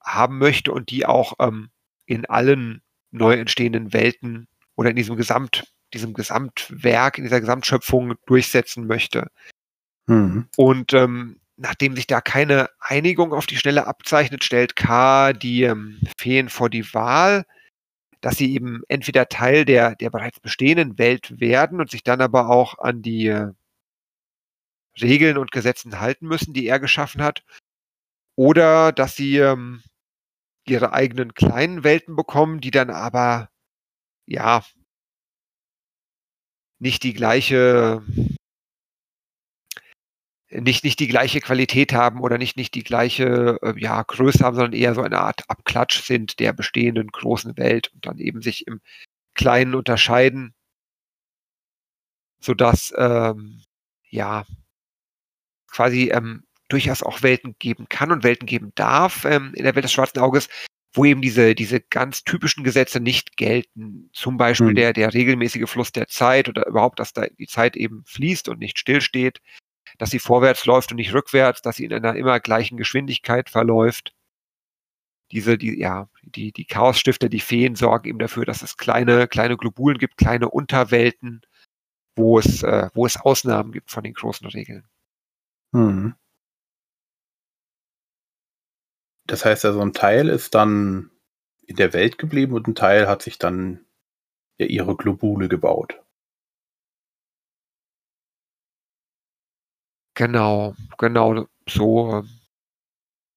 haben möchte und die auch ähm, in allen neu entstehenden Welten oder in diesem Gesamt, diesem Gesamtwerk, in dieser Gesamtschöpfung durchsetzen möchte. Mhm. Und ähm, nachdem sich da keine Einigung auf die Schnelle abzeichnet, stellt K die ähm, Feen vor die Wahl, dass sie eben entweder Teil der, der bereits bestehenden Welt werden und sich dann aber auch an die äh, Regeln und Gesetzen halten müssen, die er geschaffen hat, oder dass sie ähm, ihre eigenen kleinen Welten bekommen, die dann aber ja nicht die gleiche nicht, nicht die gleiche Qualität haben oder nicht, nicht die gleiche äh, ja, Größe haben, sondern eher so eine Art Abklatsch sind der bestehenden großen Welt und dann eben sich im Kleinen unterscheiden, sodass ähm, ja quasi ähm, durchaus auch Welten geben kann und Welten geben darf ähm, in der Welt des schwarzen Auges, wo eben diese, diese ganz typischen Gesetze nicht gelten. Zum Beispiel Hm. der, der regelmäßige Fluss der Zeit oder überhaupt, dass da die Zeit eben fließt und nicht stillsteht, dass sie vorwärts läuft und nicht rückwärts, dass sie in einer immer gleichen Geschwindigkeit verläuft. Diese, die, ja, die, die Chaosstifter, die Feen sorgen eben dafür, dass es kleine, kleine Globulen gibt, kleine Unterwelten, wo es, äh, wo es Ausnahmen gibt von den großen Regeln. Mhm. Das heißt also, ein Teil ist dann in der Welt geblieben und ein Teil hat sich dann ja ihre Globule gebaut. Genau, genau, so,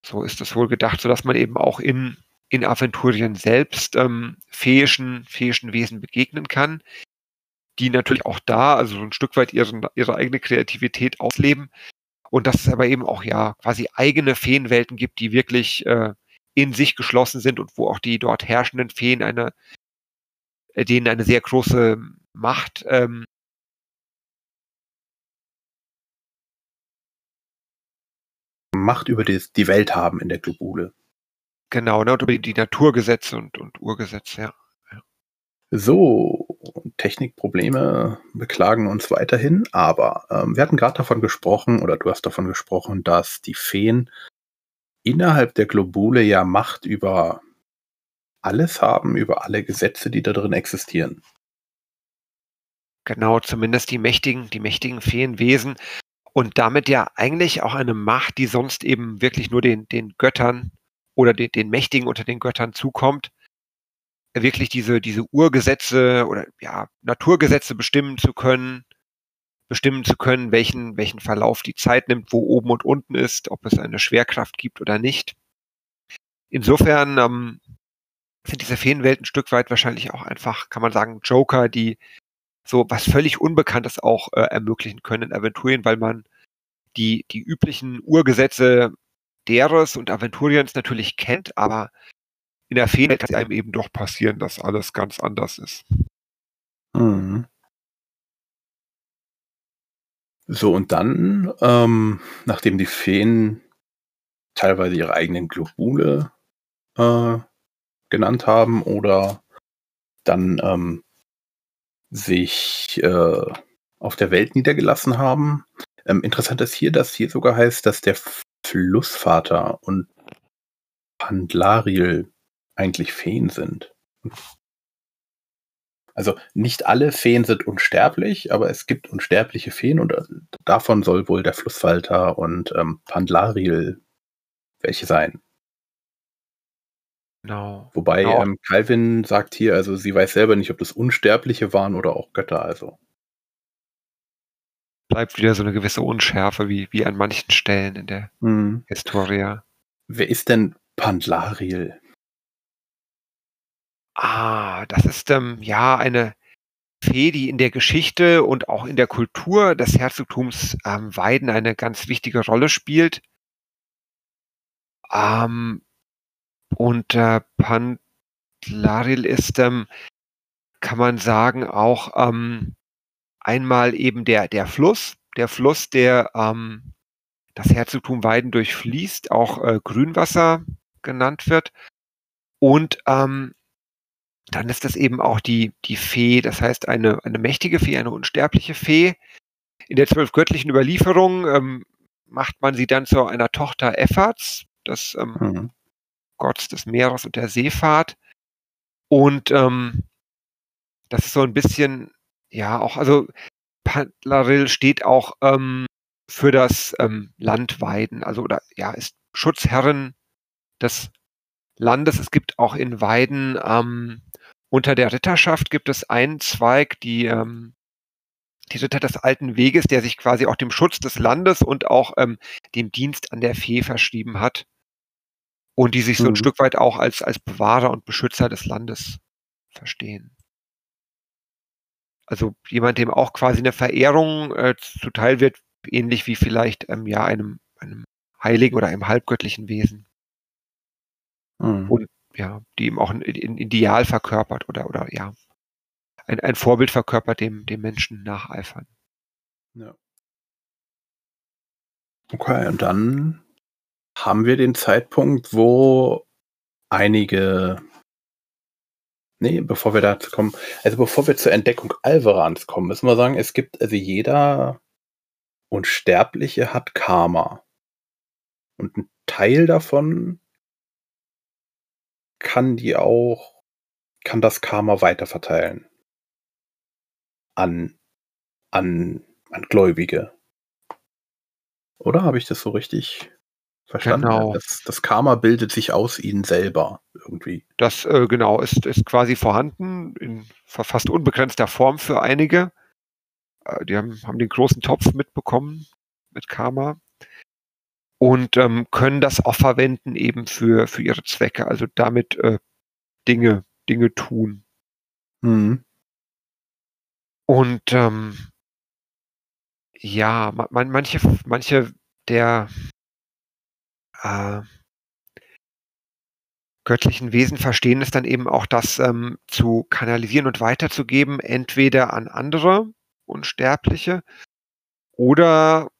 so ist es wohl gedacht, sodass man eben auch in, in Aventurien selbst ähm, fähischen, fähischen Wesen begegnen kann, die natürlich auch da, also so ein Stück weit ihren, ihre eigene Kreativität ausleben und dass es aber eben auch ja quasi eigene Feenwelten gibt, die wirklich äh, in sich geschlossen sind und wo auch die dort herrschenden Feen eine, äh, denen eine sehr große Macht ähm, Macht über die, die Welt haben in der Globule. genau, ne, und über die Naturgesetze und, und Urgesetze, ja. So, Technikprobleme beklagen uns weiterhin, aber ähm, wir hatten gerade davon gesprochen, oder du hast davon gesprochen, dass die Feen innerhalb der Globule ja Macht über alles haben, über alle Gesetze, die da drin existieren. Genau, zumindest die mächtigen, die mächtigen Feenwesen. Und damit ja eigentlich auch eine Macht, die sonst eben wirklich nur den, den Göttern oder den, den Mächtigen unter den Göttern zukommt, wirklich diese, diese Urgesetze oder ja, Naturgesetze bestimmen zu können, bestimmen zu können, welchen, welchen Verlauf die Zeit nimmt, wo oben und unten ist, ob es eine Schwerkraft gibt oder nicht. Insofern ähm, sind diese Feenwelten ein Stück weit wahrscheinlich auch einfach, kann man sagen, Joker, die so was völlig Unbekanntes auch äh, ermöglichen können in Aventurien, weil man die, die üblichen Urgesetze deres und Aventuriens natürlich kennt, aber in der Feenwelt kann es einem eben doch passieren, dass alles ganz anders ist. Mhm. So, und dann, ähm, nachdem die Feen teilweise ihre eigenen Globule äh, genannt haben oder dann ähm, sich äh, auf der Welt niedergelassen haben. Ähm, interessant ist hier, dass hier sogar heißt, dass der Flussvater und Pandlaril eigentlich Feen sind. Also nicht alle Feen sind unsterblich, aber es gibt unsterbliche Feen und äh, davon soll wohl der Flussfalter und ähm, Pandlaril welche sein. Genau. Wobei Genau. ähm, Calvin sagt hier, also sie weiß selber nicht, ob das Unsterbliche waren oder auch Götter. Also Bleibt wieder so eine gewisse Unschärfe wie, wie an manchen Stellen in der hm. Historia. wer ist denn Pandlaril? Ah, das ist ähm, ja eine Fee, die in der Geschichte und auch in der Kultur des Herzogtums ähm, Weiden eine ganz wichtige Rolle spielt. Ähm, und äh, Pandlaril ist, ähm, kann man sagen, auch ähm, einmal eben der, der Fluss, der Fluss, der ähm, das Herzogtum Weiden durchfließt, auch äh, Grünwasser genannt wird. Und ähm, dann ist das eben auch die, die Fee, das heißt eine, eine mächtige Fee, eine unsterbliche Fee. In der zwölf göttlichen Überlieferung ähm, macht man sie dann zu einer Tochter Effards, des ähm, Hm. Gotts des Meeres und der Seefahrt. Und ähm, das ist so ein bisschen, ja, auch, also Pandlaril steht auch ähm, für das ähm, Land Weiden, also oder ja, ist Schutzherrin des Landes. Es gibt auch in Weiden ähm, unter der Ritterschaft gibt es einen Zweig, die, ähm, die Ritter des alten Weges, der sich quasi auch dem Schutz des Landes und auch ähm, dem Dienst an der Fee verschrieben hat. Und die sich so ein Mhm. Stück weit auch als, als Bewahrer und Beschützer des Landes verstehen. Also jemand, dem auch quasi eine Verehrung äh, zuteil wird, ähnlich wie vielleicht ähm, ja einem, einem Heiligen oder einem halbgöttlichen Wesen. Hm. Und ja, die ihm auch ein, ein Ideal verkörpert oder, oder ja, ein, ein Vorbild verkörpert, dem, dem Menschen nacheifern. Ja. Okay, und dann haben wir den Zeitpunkt, wo einige. Nee, bevor wir dazu kommen, also bevor wir zur Entdeckung Alvarans kommen, müssen wir sagen, es gibt, also jeder Unsterbliche hat Karma. Und ein Teil davon kann die auch, kann das Karma weiterverteilen. An, an, an Gläubige. Oder habe ich das so richtig verstanden? Genau. Das, das Karma bildet sich aus ihnen selber irgendwie. Das äh, genau ist, ist quasi vorhanden in fa- fast unbegrenzter Form für einige. Äh, die haben, haben den großen Topf mitbekommen mit Karma und ähm, können das auch verwenden eben für, für ihre Zwecke, also damit äh, Dinge, Dinge tun. Mhm. Und ähm, ja, ma- man, manche, manche der äh, göttlichen Wesen verstehen es dann eben auch, das ähm, zu kanalisieren und weiterzugeben, entweder an andere Unsterbliche oder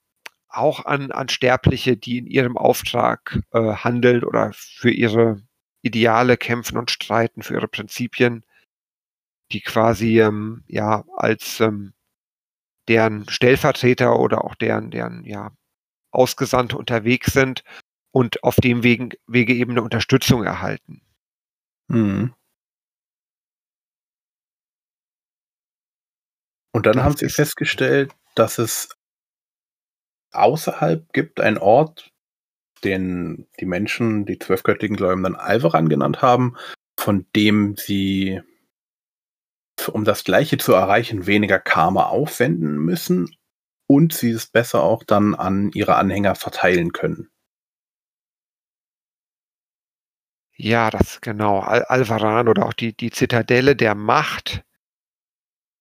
auch an, an Sterbliche, die in ihrem Auftrag äh, handeln oder für ihre Ideale kämpfen und streiten, für ihre Prinzipien, die quasi ähm, ja als ähm, deren Stellvertreter oder auch deren, deren ja, Ausgesandte unterwegs sind und auf dem Wegen, Wege eben eine Unterstützung erhalten. Mhm. Und dann Das haben sie festgestellt, dass es außerhalb gibt einen Ort, den die Menschen, die zwölfgöttigen Gläubigen dann Alvaran genannt haben, von dem sie, um das Gleiche zu erreichen, weniger Karma aufwenden müssen und sie es besser auch dann an ihre Anhänger verteilen können. Ja, das genau. Al Alvaran oder auch die, die Zitadelle der Macht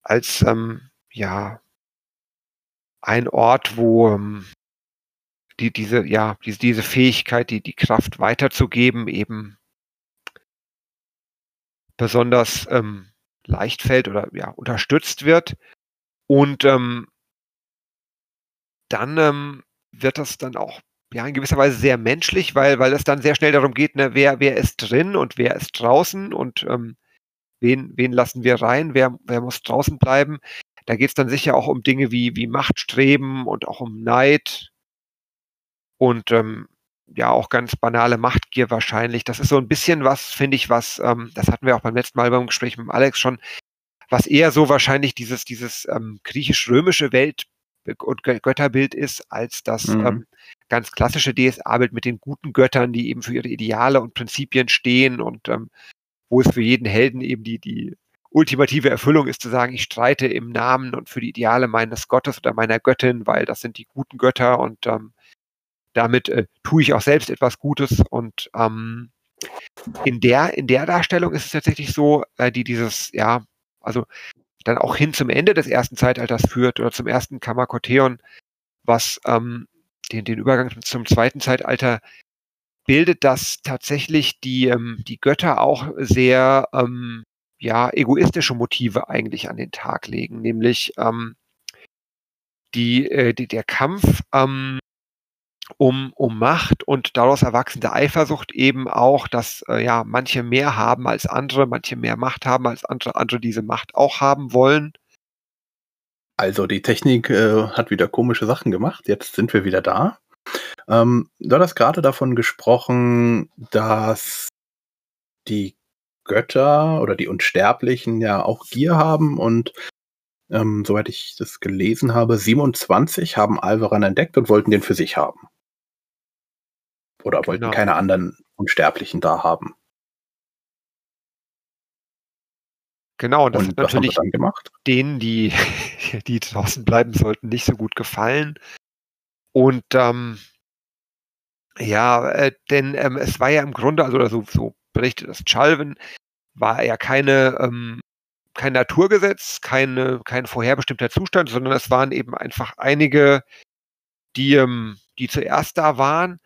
als ähm, ja ein Ort, wo ähm, die, diese, ja, diese, diese Fähigkeit, die, die Kraft weiterzugeben, eben besonders ähm, leicht fällt oder ja, unterstützt wird. Und ähm, dann ähm, wird das dann auch ja, in gewisser Weise sehr menschlich, weil, weil es dann sehr schnell darum geht, ne, wer, wer ist drin und wer ist draußen und ähm, wen, wen lassen wir rein, wer, wer muss draußen bleiben. Da geht es dann sicher auch um Dinge wie, wie Machtstreben und auch um Neid und ähm, ja auch ganz banale Machtgier wahrscheinlich. Das ist so ein bisschen was, finde ich, was, ähm, das hatten wir auch beim letzten Mal beim Gespräch mit Alex schon, was eher so wahrscheinlich dieses, dieses ähm, griechisch-römische Welt- und Götterbild ist, als das mhm. ähm, ganz klassische DSA-Bild mit den guten Göttern, die eben für ihre Ideale und Prinzipien stehen und ähm, wo es für jeden Helden eben die, die ultimative Erfüllung ist zu sagen, ich streite im Namen und für die Ideale meines Gottes oder meiner Göttin, weil das sind die guten Götter und ähm, damit äh, tue ich auch selbst etwas Gutes und ähm, in der in der Darstellung ist es tatsächlich so, äh, die dieses ja also dann auch hin zum Ende des ersten Zeitalters führt oder zum ersten Kammakotheon, was ähm, den, den Übergang zum zweiten Zeitalter bildet, dass tatsächlich die, ähm, die Götter auch sehr ähm, ja, egoistische Motive eigentlich an den Tag legen, nämlich ähm, die, äh, die, der Kampf ähm, um, um Macht und daraus erwachsende Eifersucht eben auch, dass äh, ja manche mehr haben als andere, manche mehr Macht haben als andere, andere diese Macht auch haben wollen. Also die Technik äh, hat wieder komische Sachen gemacht. Jetzt sind wir wieder da. Ähm, du hast gerade davon gesprochen, dass die Götter oder die Unsterblichen ja auch Gier haben und ähm, soweit ich das gelesen habe, 27 haben Alvaran entdeckt und wollten den für sich haben. Oder genau. wollten keine anderen Unsterblichen da haben. Genau, und das und hat natürlich denen, die, die draußen bleiben sollten, nicht so gut gefallen. Und ähm, ja, äh, denn ähm, es war ja im Grunde, also so, so berichtet das Chalvin, war ja keine, ähm, kein Naturgesetz, keine, kein vorherbestimmter Zustand, sondern es waren eben einfach einige, die, ähm, die zuerst da waren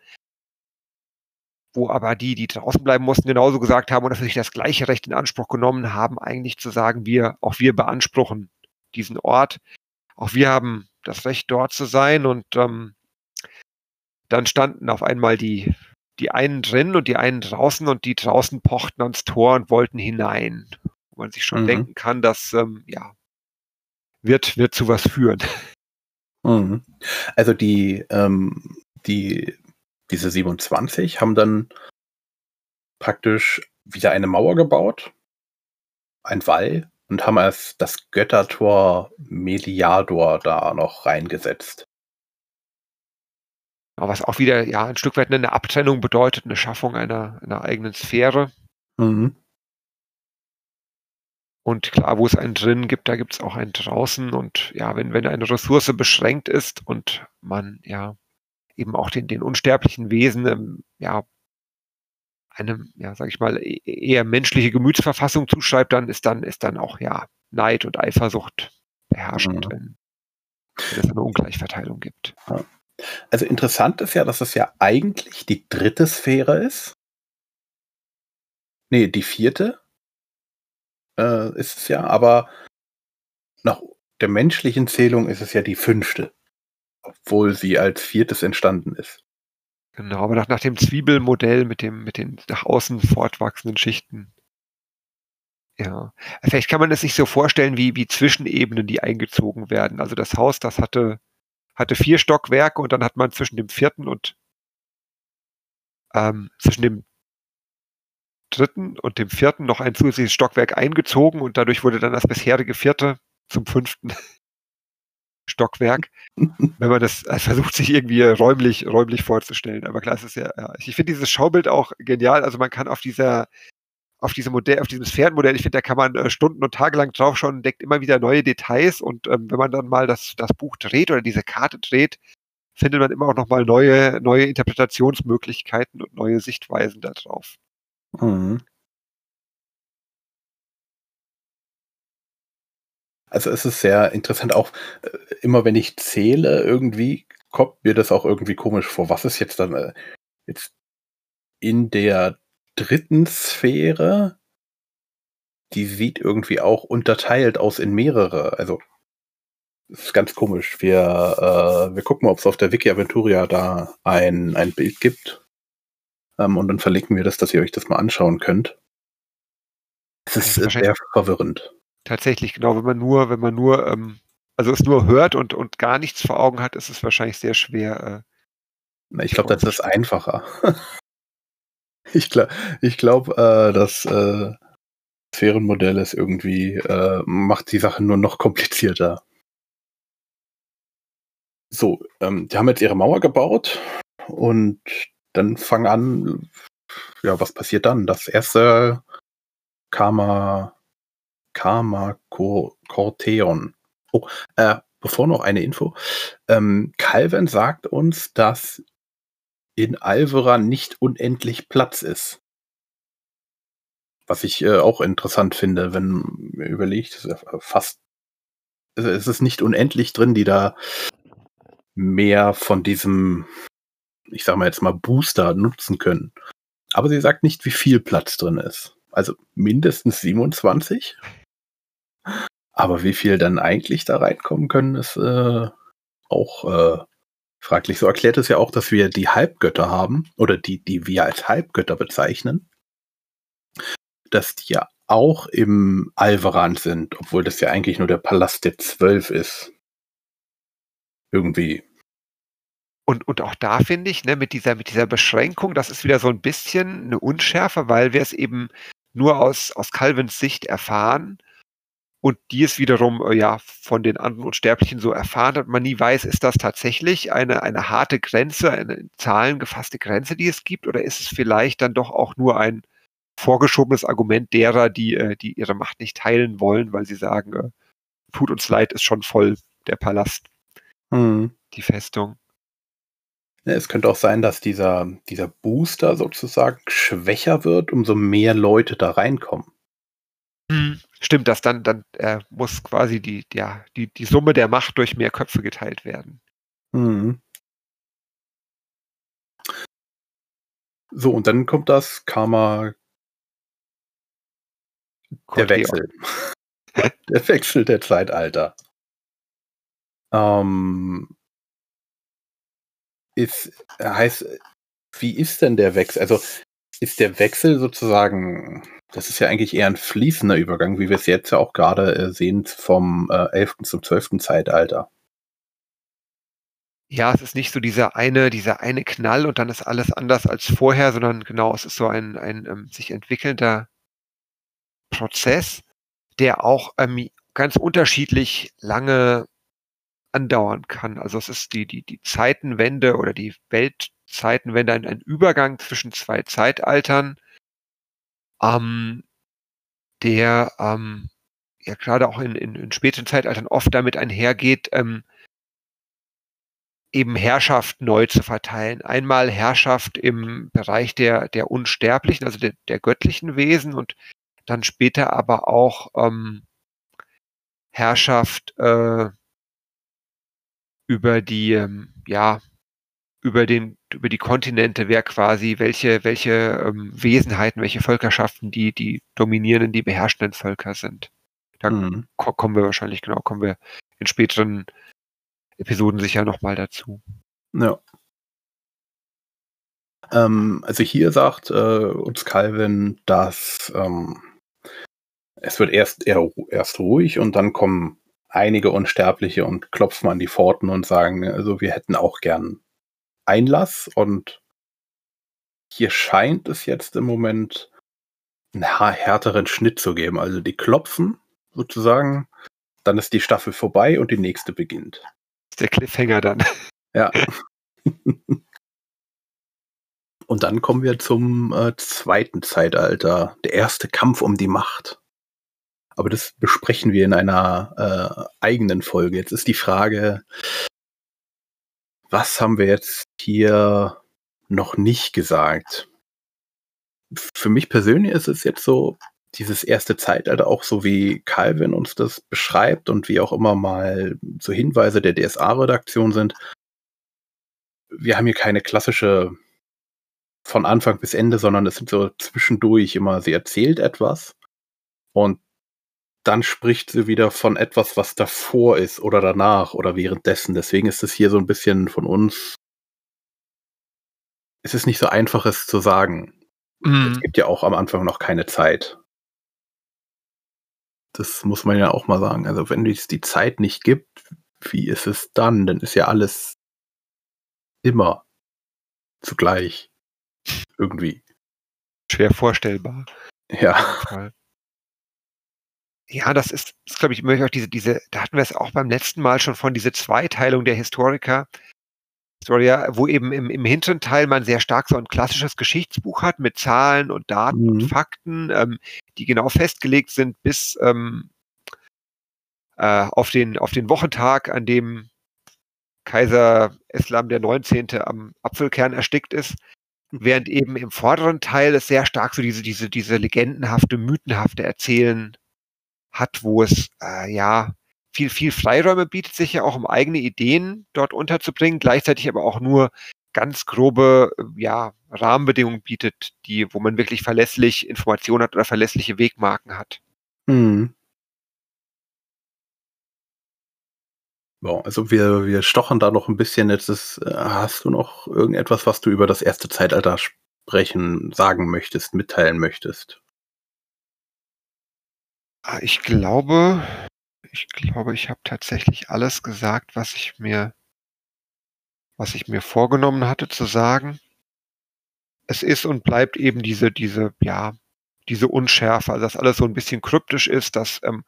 wo aber die, die draußen bleiben mussten, genauso gesagt haben oder für sich das gleiche Recht in Anspruch genommen haben, eigentlich zu sagen, wir, auch wir beanspruchen diesen Ort. Auch wir haben das Recht, dort zu sein. Und ähm, dann standen auf einmal die, die einen drin und die einen draußen und die draußen pochten ans Tor und wollten hinein. Wo man sich schon mhm. denken kann, dass ähm, ja wird, wird zu was führen. Mhm. Also die, ähm, die diese 27 haben dann praktisch wieder eine Mauer gebaut, ein Wall, und haben als das Göttertor Meliador da noch reingesetzt. Was auch wieder ja ein Stück weit eine Abtrennung bedeutet, eine Schaffung einer, einer eigenen Sphäre. Mhm. Und klar, wo es einen drin gibt, da gibt es auch einen draußen. Und ja, wenn, wenn eine Ressource beschränkt ist und man ja eben auch den, den unsterblichen Wesen, ähm, ja, eine, ja, sag ich mal, e, eher menschliche Gemütsverfassung zuschreibt, dann ist dann, ist dann auch, ja, Neid und Eifersucht beherrschend, mhm. wenn, wenn es eine Ungleichverteilung gibt. Also interessant ist ja, dass es ja eigentlich die dritte Sphäre ist. Nee, die vierte äh, ist es ja, aber nach der menschlichen Zählung ist es ja die fünfte obwohl sie als viertes entstanden ist. Genau, aber nach, nach dem Zwiebelmodell mit dem, mit den nach außen fortwachsenden Schichten. Ja. Vielleicht kann man es sich so vorstellen, wie, wie Zwischenebenen, die eingezogen werden. Also das Haus, das hatte, hatte vier Stockwerke und dann hat man zwischen dem vierten und ähm, zwischen dem dritten und dem vierten noch ein zusätzliches Stockwerk eingezogen und dadurch wurde dann das bisherige vierte zum fünften. Stockwerk, wenn man das äh, versucht, sich irgendwie räumlich, räumlich vorzustellen. Aber klar, es ist ja, ja. ich finde dieses Schaubild auch genial. Also man kann auf dieser, auf diesem Modell, auf diesem Sphärenmodell, ich finde, da kann man äh, Stunden und Tage lang draufschauen entdeckt immer wieder neue Details. Und ähm, wenn man dann mal das, das Buch dreht oder diese Karte dreht, findet man immer auch nochmal neue, neue Interpretationsmöglichkeiten und neue Sichtweisen darauf. Mhm. Also es ist sehr interessant, auch äh, immer wenn ich zähle, irgendwie kommt mir das auch irgendwie komisch vor. Was ist jetzt dann äh, jetzt in der dritten Sphäre? die sieht irgendwie auch unterteilt aus in mehrere. Also das ist ganz komisch. Wir, äh, wir gucken mal, ob es auf der Wiki Aventuria da ein, ein Bild gibt. Ähm, und dann verlinken wir das, dass ihr euch das mal anschauen könnt. Es ist, ist sehr verwirrend. Tatsächlich, genau, wenn man nur, wenn man nur, ähm, also es nur hört und, und gar nichts vor Augen hat, ist es wahrscheinlich sehr schwer. Äh, ich glaube, das ist einfacher. ich glaube, ich glaub, äh, das äh, Sphärenmodell ist irgendwie, äh, macht die Sache nur noch komplizierter. So, ähm, die haben jetzt ihre Mauer gebaut und dann fangen an, ja, was passiert dann? Das erste Karma, Karma Corteon. Oh, äh, bevor noch eine Info. Ähm, Calvin sagt uns, dass in Alvera nicht unendlich Platz ist. Was ich äh, auch interessant finde, wenn man überlegt, fast, also es ist nicht unendlich drin, die da mehr von diesem, ich sag mal jetzt mal, Booster nutzen können. Aber sie sagt nicht, wie viel Platz drin ist. Also mindestens 27. Aber wie viel dann eigentlich da reinkommen können, ist äh, auch äh, fraglich. So erklärt es ja auch, dass wir die Halbgötter haben, oder die, die wir als Halbgötter bezeichnen, dass die ja auch im Alvaran sind, obwohl das ja eigentlich nur der Palast der Zwölf ist irgendwie. Und, und auch da finde ich, ne, mit dieser, mit dieser Beschränkung, das ist wieder so ein bisschen eine Unschärfe, weil wir es eben nur aus, aus Calvins Sicht erfahren und die es wiederum äh, ja von den anderen Unsterblichen so erfahren hat, man nie weiß, ist das tatsächlich eine, eine harte Grenze, eine in Zahlen gefasste Grenze, die es gibt, oder ist es vielleicht dann doch auch nur ein vorgeschobenes Argument derer, die, äh, die ihre Macht nicht teilen wollen, weil sie sagen, äh, tut uns leid, ist schon voll der Palast. Mhm. Die Festung. Es könnte auch sein, dass dieser, dieser Booster sozusagen schwächer wird, umso mehr Leute da reinkommen. Mhm. Stimmt, dass dann, dann äh, muss quasi die, ja, die, die Summe der Macht durch mehr Köpfe geteilt werden. Mhm. So, und dann kommt das Karma. Der Wechsel. der Wechsel der Zeitalter. Ähm, ist, heißt, wie ist denn der Wechsel? Also ist der Wechsel sozusagen, das ist ja eigentlich eher ein fließender Übergang, wie wir es jetzt ja auch gerade äh, sehen vom äh, 11. zum 12. Zeitalter. Ja, es ist nicht so dieser eine, dieser eine Knall und dann ist alles anders als vorher, sondern genau, es ist so ein, ein ähm, sich entwickelnder Prozess, der auch ähm, ganz unterschiedlich lange andauern kann. Also es ist die, die, die Zeitenwende oder die Weltzeitenwende ein, ein Übergang zwischen zwei Zeitaltern, ähm, der ähm, ja gerade auch in, in, in späteren Zeitaltern oft damit einhergeht, ähm, eben Herrschaft neu zu verteilen. Einmal Herrschaft im Bereich der, der Unsterblichen, also der, der göttlichen Wesen und dann später aber auch ähm, Herrschaft äh, über die, ähm, ja, über den, über die Kontinente, wer quasi, welche, welche ähm, Wesenheiten, welche Völkerschaften die, die dominierenden, die beherrschenden Völker sind. Da mhm. ko kommen wir wahrscheinlich, genau, kommen wir in späteren Episoden sicher nochmal dazu. Ja. Ähm, also hier sagt äh, uns Calvin, dass ähm, es wird erst eher, erst ruhig und dann kommen einige Unsterbliche und klopfen an die Pforten und sagen, also wir hätten auch gern Einlass und hier scheint es jetzt im Moment einen härteren Schnitt zu geben. Also die klopfen sozusagen, dann ist die Staffel vorbei und die nächste beginnt. Der Cliffhanger dann. Ja. und dann kommen wir zum äh, zweiten Zeitalter, der erste Kampf um die Macht. Aber das besprechen wir in einer äh, eigenen Folge. Jetzt ist die Frage, was haben wir jetzt hier noch nicht gesagt? Für mich persönlich ist es jetzt so, dieses erste Zeitalter auch so wie Calvin uns das beschreibt und wie auch immer mal so Hinweise der DSA-Redaktion sind. Wir haben hier keine klassische von Anfang bis Ende, sondern es sind so zwischendurch immer, sie erzählt etwas Und dann spricht sie wieder von etwas, was davor ist oder danach oder währenddessen. Deswegen ist es hier so ein bisschen von uns. Es ist nicht so einfach, es zu sagen. Mhm. Es gibt ja auch am Anfang noch keine Zeit. Das muss man ja auch mal sagen. Also wenn es die Zeit nicht gibt, wie ist es dann? Dann ist ja alles immer zugleich. Irgendwie. Schwer vorstellbar. Ja. Ja, das ist, ist glaube ich, immer auch diese, diese, da hatten wir es auch beim letzten Mal schon von, diese Zweiteilung der Historiker. Historia, wo eben im, im hinteren Teil man sehr stark so ein klassisches Geschichtsbuch hat mit Zahlen und Daten mhm. und Fakten, ähm, die genau festgelegt sind bis ähm, äh, auf, den, auf den Wochentag, an dem Kaiser Islam der 19. am Apfelkern erstickt ist. Während eben im vorderen Teil es sehr stark so diese, diese, diese legendenhafte, mythenhafte Erzählen hat, wo es äh, ja viel, viel Freiräume bietet, sich ja auch um eigene Ideen dort unterzubringen, gleichzeitig aber auch nur ganz grobe äh, ja, Rahmenbedingungen bietet, die, wo man wirklich verlässlich Informationen hat oder verlässliche Wegmarken hat. Hm. Bon, also wir, wir stochen da noch ein bisschen. Jetzt ist, äh, hast du noch irgendetwas, was du über das erste Zeitalter sprechen, sagen möchtest, mitteilen möchtest? Ah, ich glaube, ich glaube, ich habe tatsächlich alles gesagt, was ich mir, was ich mir vorgenommen hatte zu sagen. Es ist und bleibt eben diese, diese, ja, diese Unschärfe, also dass alles so ein bisschen kryptisch ist, dass ähm,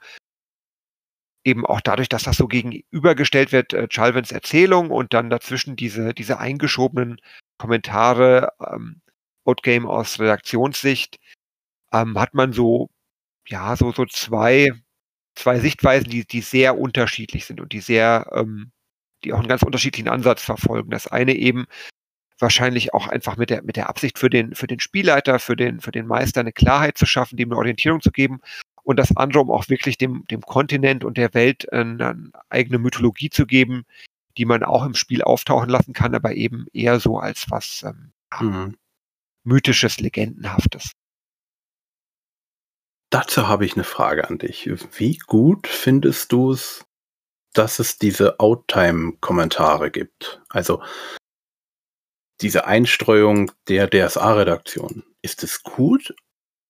eben auch dadurch, dass das so gegenübergestellt wird, äh, Chalvins Erzählung und dann dazwischen diese, diese eingeschobenen Kommentare, ähm, Outgame aus Redaktionssicht, ähm, hat man so ja, so, so zwei, zwei Sichtweisen, die, die sehr unterschiedlich sind und die sehr, ähm, die auch einen ganz unterschiedlichen Ansatz verfolgen. Das eine eben wahrscheinlich auch einfach mit der, mit der Absicht für den, für den Spielleiter, für den, für den Meister eine Klarheit zu schaffen, dem eine Orientierung zu geben und das andere, um auch wirklich dem, dem Kontinent und der Welt eine, eigene Mythologie zu geben, die man auch im Spiel auftauchen lassen kann, aber eben eher so als was ähm, mhm. mythisches, legendenhaftes. Dazu habe ich eine Frage an dich. Wie gut findest du es, dass es diese Outtime-Kommentare gibt? Also diese Einstreuung der DSA-Redaktion. Ist es gut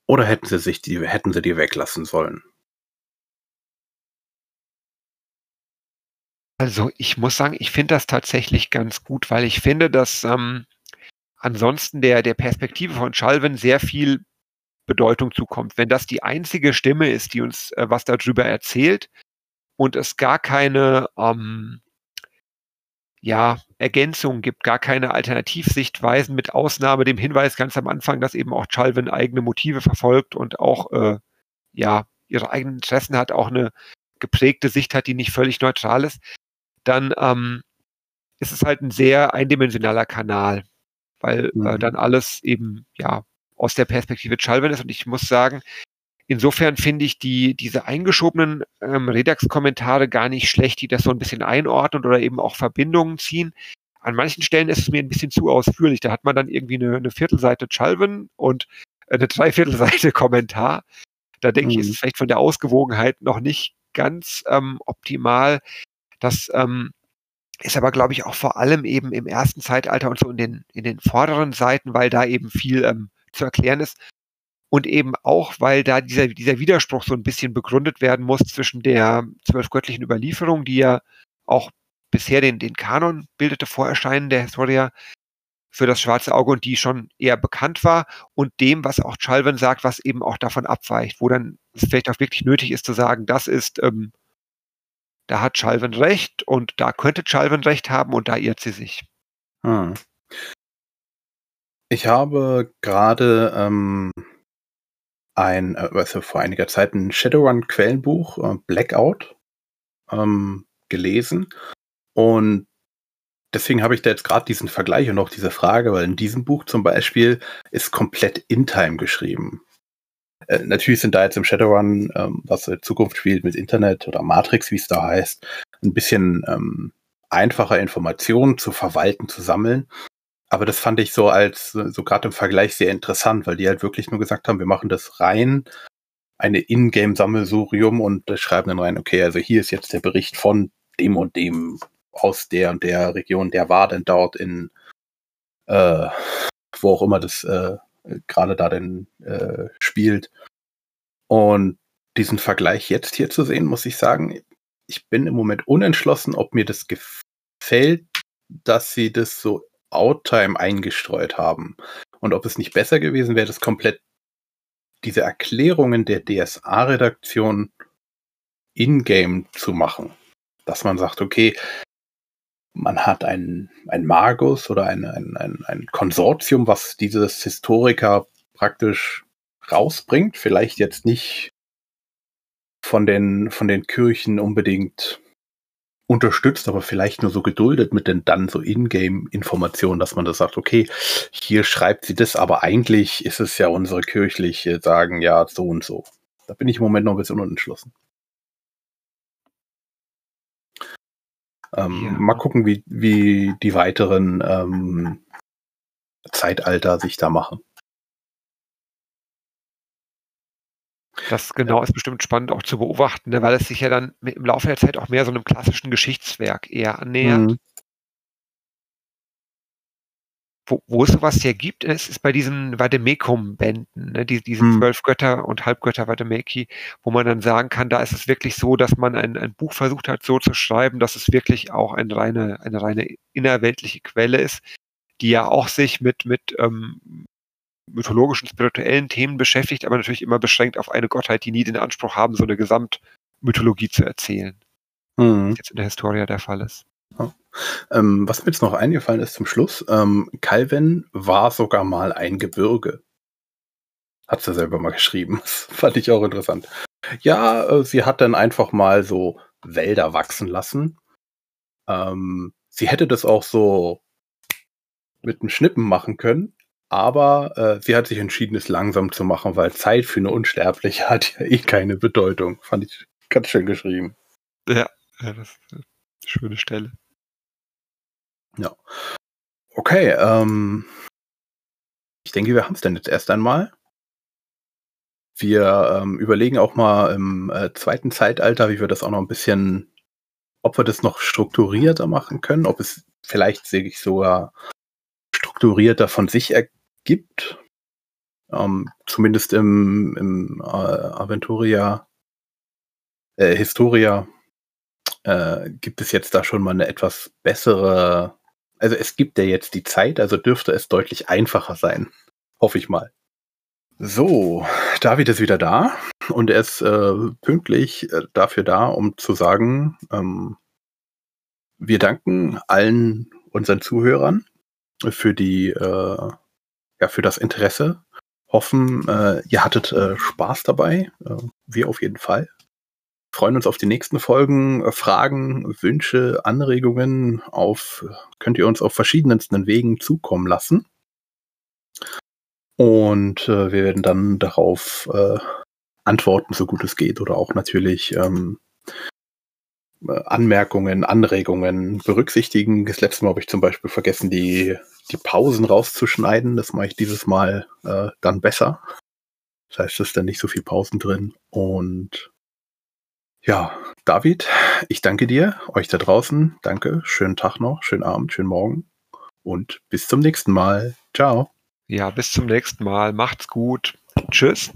oder hätten sie sich die, hätten sie die weglassen sollen? Also ich muss sagen, ich finde das tatsächlich ganz gut, weil ich finde, dass ähm, ansonsten der, der Perspektive von Schalven sehr viel Bedeutung zukommt. Wenn das die einzige Stimme ist, die uns äh, was darüber erzählt und es gar keine ähm, ja, Ergänzungen gibt, gar keine Alternativsichtweisen, mit Ausnahme dem Hinweis ganz am Anfang, dass eben auch Chalvin eigene Motive verfolgt und auch äh, ja, ihre eigenen Interessen hat, auch eine geprägte Sicht hat, die nicht völlig neutral ist, dann ähm, ist es halt ein sehr eindimensionaler Kanal, weil äh, mhm. äh, dann alles eben ja aus der Perspektive Chalvin ist. Und ich muss sagen, insofern finde ich die, diese eingeschobenen ähm, Redux-Kommentare gar nicht schlecht, die das so ein bisschen einordnen oder eben auch Verbindungen ziehen. An manchen Stellen ist es mir ein bisschen zu ausführlich. Da hat man dann irgendwie eine, eine Viertelseite Chalvin und eine Dreiviertelseite Kommentar. Da denke mhm. ich, ist es vielleicht von der Ausgewogenheit noch nicht ganz ähm, optimal. Das ähm, ist aber, glaube ich, auch vor allem eben im ersten Zeitalter und so in den, in den vorderen Seiten, weil da eben viel ähm, zu erklären ist. Und eben auch, weil da dieser, dieser Widerspruch so ein bisschen begründet werden muss zwischen der zwölfgöttlichen Überlieferung, die ja auch bisher den, den Kanon bildete Vorerscheinen der Historia für das schwarze Auge und die schon eher bekannt war und dem, was auch Chalvin sagt, was eben auch davon abweicht, wo dann es vielleicht auch wirklich nötig ist zu sagen, das ist, ähm, da hat Chalvin recht und da könnte Chalvin recht haben und da irrt sie sich. Hm. Ich habe gerade ähm, ein, äh, also vor einiger Zeit ein Shadowrun-Quellenbuch, äh, Blackout, ähm, gelesen. Und deswegen habe ich da jetzt gerade diesen Vergleich und auch diese Frage, weil in diesem Buch zum Beispiel ist komplett in Time geschrieben. Äh, natürlich sind da jetzt im Shadowrun, ähm, was in Zukunft spielt mit Internet oder Matrix, wie es da heißt, ein bisschen ähm, einfacher Informationen zu verwalten, zu sammeln. Aber das fand ich so als, so gerade im Vergleich sehr interessant, weil die halt wirklich nur gesagt haben, wir machen das rein eine Ingame-Sammelsurium und schreiben dann rein, okay, also hier ist jetzt der Bericht von dem und dem aus der und der Region, der war denn dort in, äh, wo auch immer das äh, gerade da denn äh, spielt. Und diesen Vergleich jetzt hier zu sehen, muss ich sagen, ich bin im Moment unentschlossen, ob mir das gefällt, dass sie das so Outtime eingestreut haben. Und ob es nicht besser gewesen wäre, das komplett diese Erklärungen der DSA-Redaktion in-game zu machen. Dass man sagt, okay, man hat ein, ein Magus oder ein, ein, ein, Konsortium, was dieses Historiker praktisch rausbringt. Vielleicht jetzt nicht von den, von den Kirchen unbedingt unterstützt, aber vielleicht nur so geduldet mit den dann so Ingame-Informationen, dass man das sagt, okay, hier schreibt sie das, aber eigentlich ist es ja unsere kirchliche sagen, ja, so und so. Da bin ich im Moment noch ein bisschen unentschlossen. Ähm, ja. Mal gucken, wie, wie die weiteren ähm, Zeitalter sich da machen. Das genau ist bestimmt spannend auch zu beobachten, ne, weil es sich ja dann im Laufe der Zeit auch mehr so einem klassischen Geschichtswerk eher annähert. Mhm. Wo, wo es sowas ja gibt, es ist bei diesen Vademekum-Bänden, ne, die, diesen mhm. zwölf Götter und Halbgötter Vademeki, wo man dann sagen kann, da ist es wirklich so, dass man ein, ein Buch versucht hat, so zu schreiben, dass es wirklich auch eine reine, eine reine innerweltliche Quelle ist, die ja auch sich mit, mit ähm, mythologischen, spirituellen Themen beschäftigt, aber natürlich immer beschränkt auf eine Gottheit, die nie den Anspruch haben, so eine Gesamtmythologie zu erzählen. Mhm. Was jetzt in der Historia der Fall ist. Ja. Ähm, was mir jetzt noch eingefallen ist zum Schluss, ähm, Calvin war sogar mal ein Gebirge. Hat sie selber mal geschrieben. Das fand ich auch interessant. Ja, äh, sie hat dann einfach mal so Wälder wachsen lassen. Ähm, sie hätte das auch so mit einem Schnippen machen können, aber äh, sie hat sich entschieden, es langsam zu machen, weil Zeit für eine Unsterbliche hat ja eh keine Bedeutung. Fand ich ganz schön geschrieben. Ja, ja das ist eine schöne Stelle. Ja. Okay, ähm, ich denke, wir haben es dann jetzt erst einmal. Wir ähm, überlegen auch mal im äh, zweiten Zeitalter, wie wir das auch noch ein bisschen, ob wir das noch strukturierter machen können, ob es vielleicht sich sogar strukturierter von sich ergibt gibt. Ähm, zumindest im, im äh, Aventuria, äh, Historia äh, gibt es jetzt da schon mal eine etwas bessere, also es gibt ja jetzt die Zeit, also dürfte es deutlich einfacher sein. Hoffe ich mal. So, David ist wieder da und er ist äh, pünktlich äh, dafür da, um zu sagen, ähm, wir danken allen unseren Zuhörern für die äh, ja, für das Interesse. Hoffen, äh, ihr hattet äh, Spaß dabei. Äh, wir auf jeden Fall. Freuen uns auf die nächsten Folgen. Äh, Fragen, Wünsche, Anregungen auf, könnt ihr uns auf verschiedensten Wegen zukommen lassen. Und äh, wir werden dann darauf antworten, so gut es geht, oder auch natürlich ähm, Anmerkungen, Anregungen berücksichtigen. Das letzte Mal habe ich zum Beispiel vergessen, die, die Pausen rauszuschneiden. Das mache ich dieses Mal äh, dann besser. Das heißt, es ist dann nicht so viel Pausen drin. Und ja, David, ich danke dir, euch da draußen. Danke, schönen Tag noch, schönen Abend, schönen Morgen und bis zum nächsten Mal. Ciao. Ja, bis zum nächsten Mal. Macht's gut. Tschüss.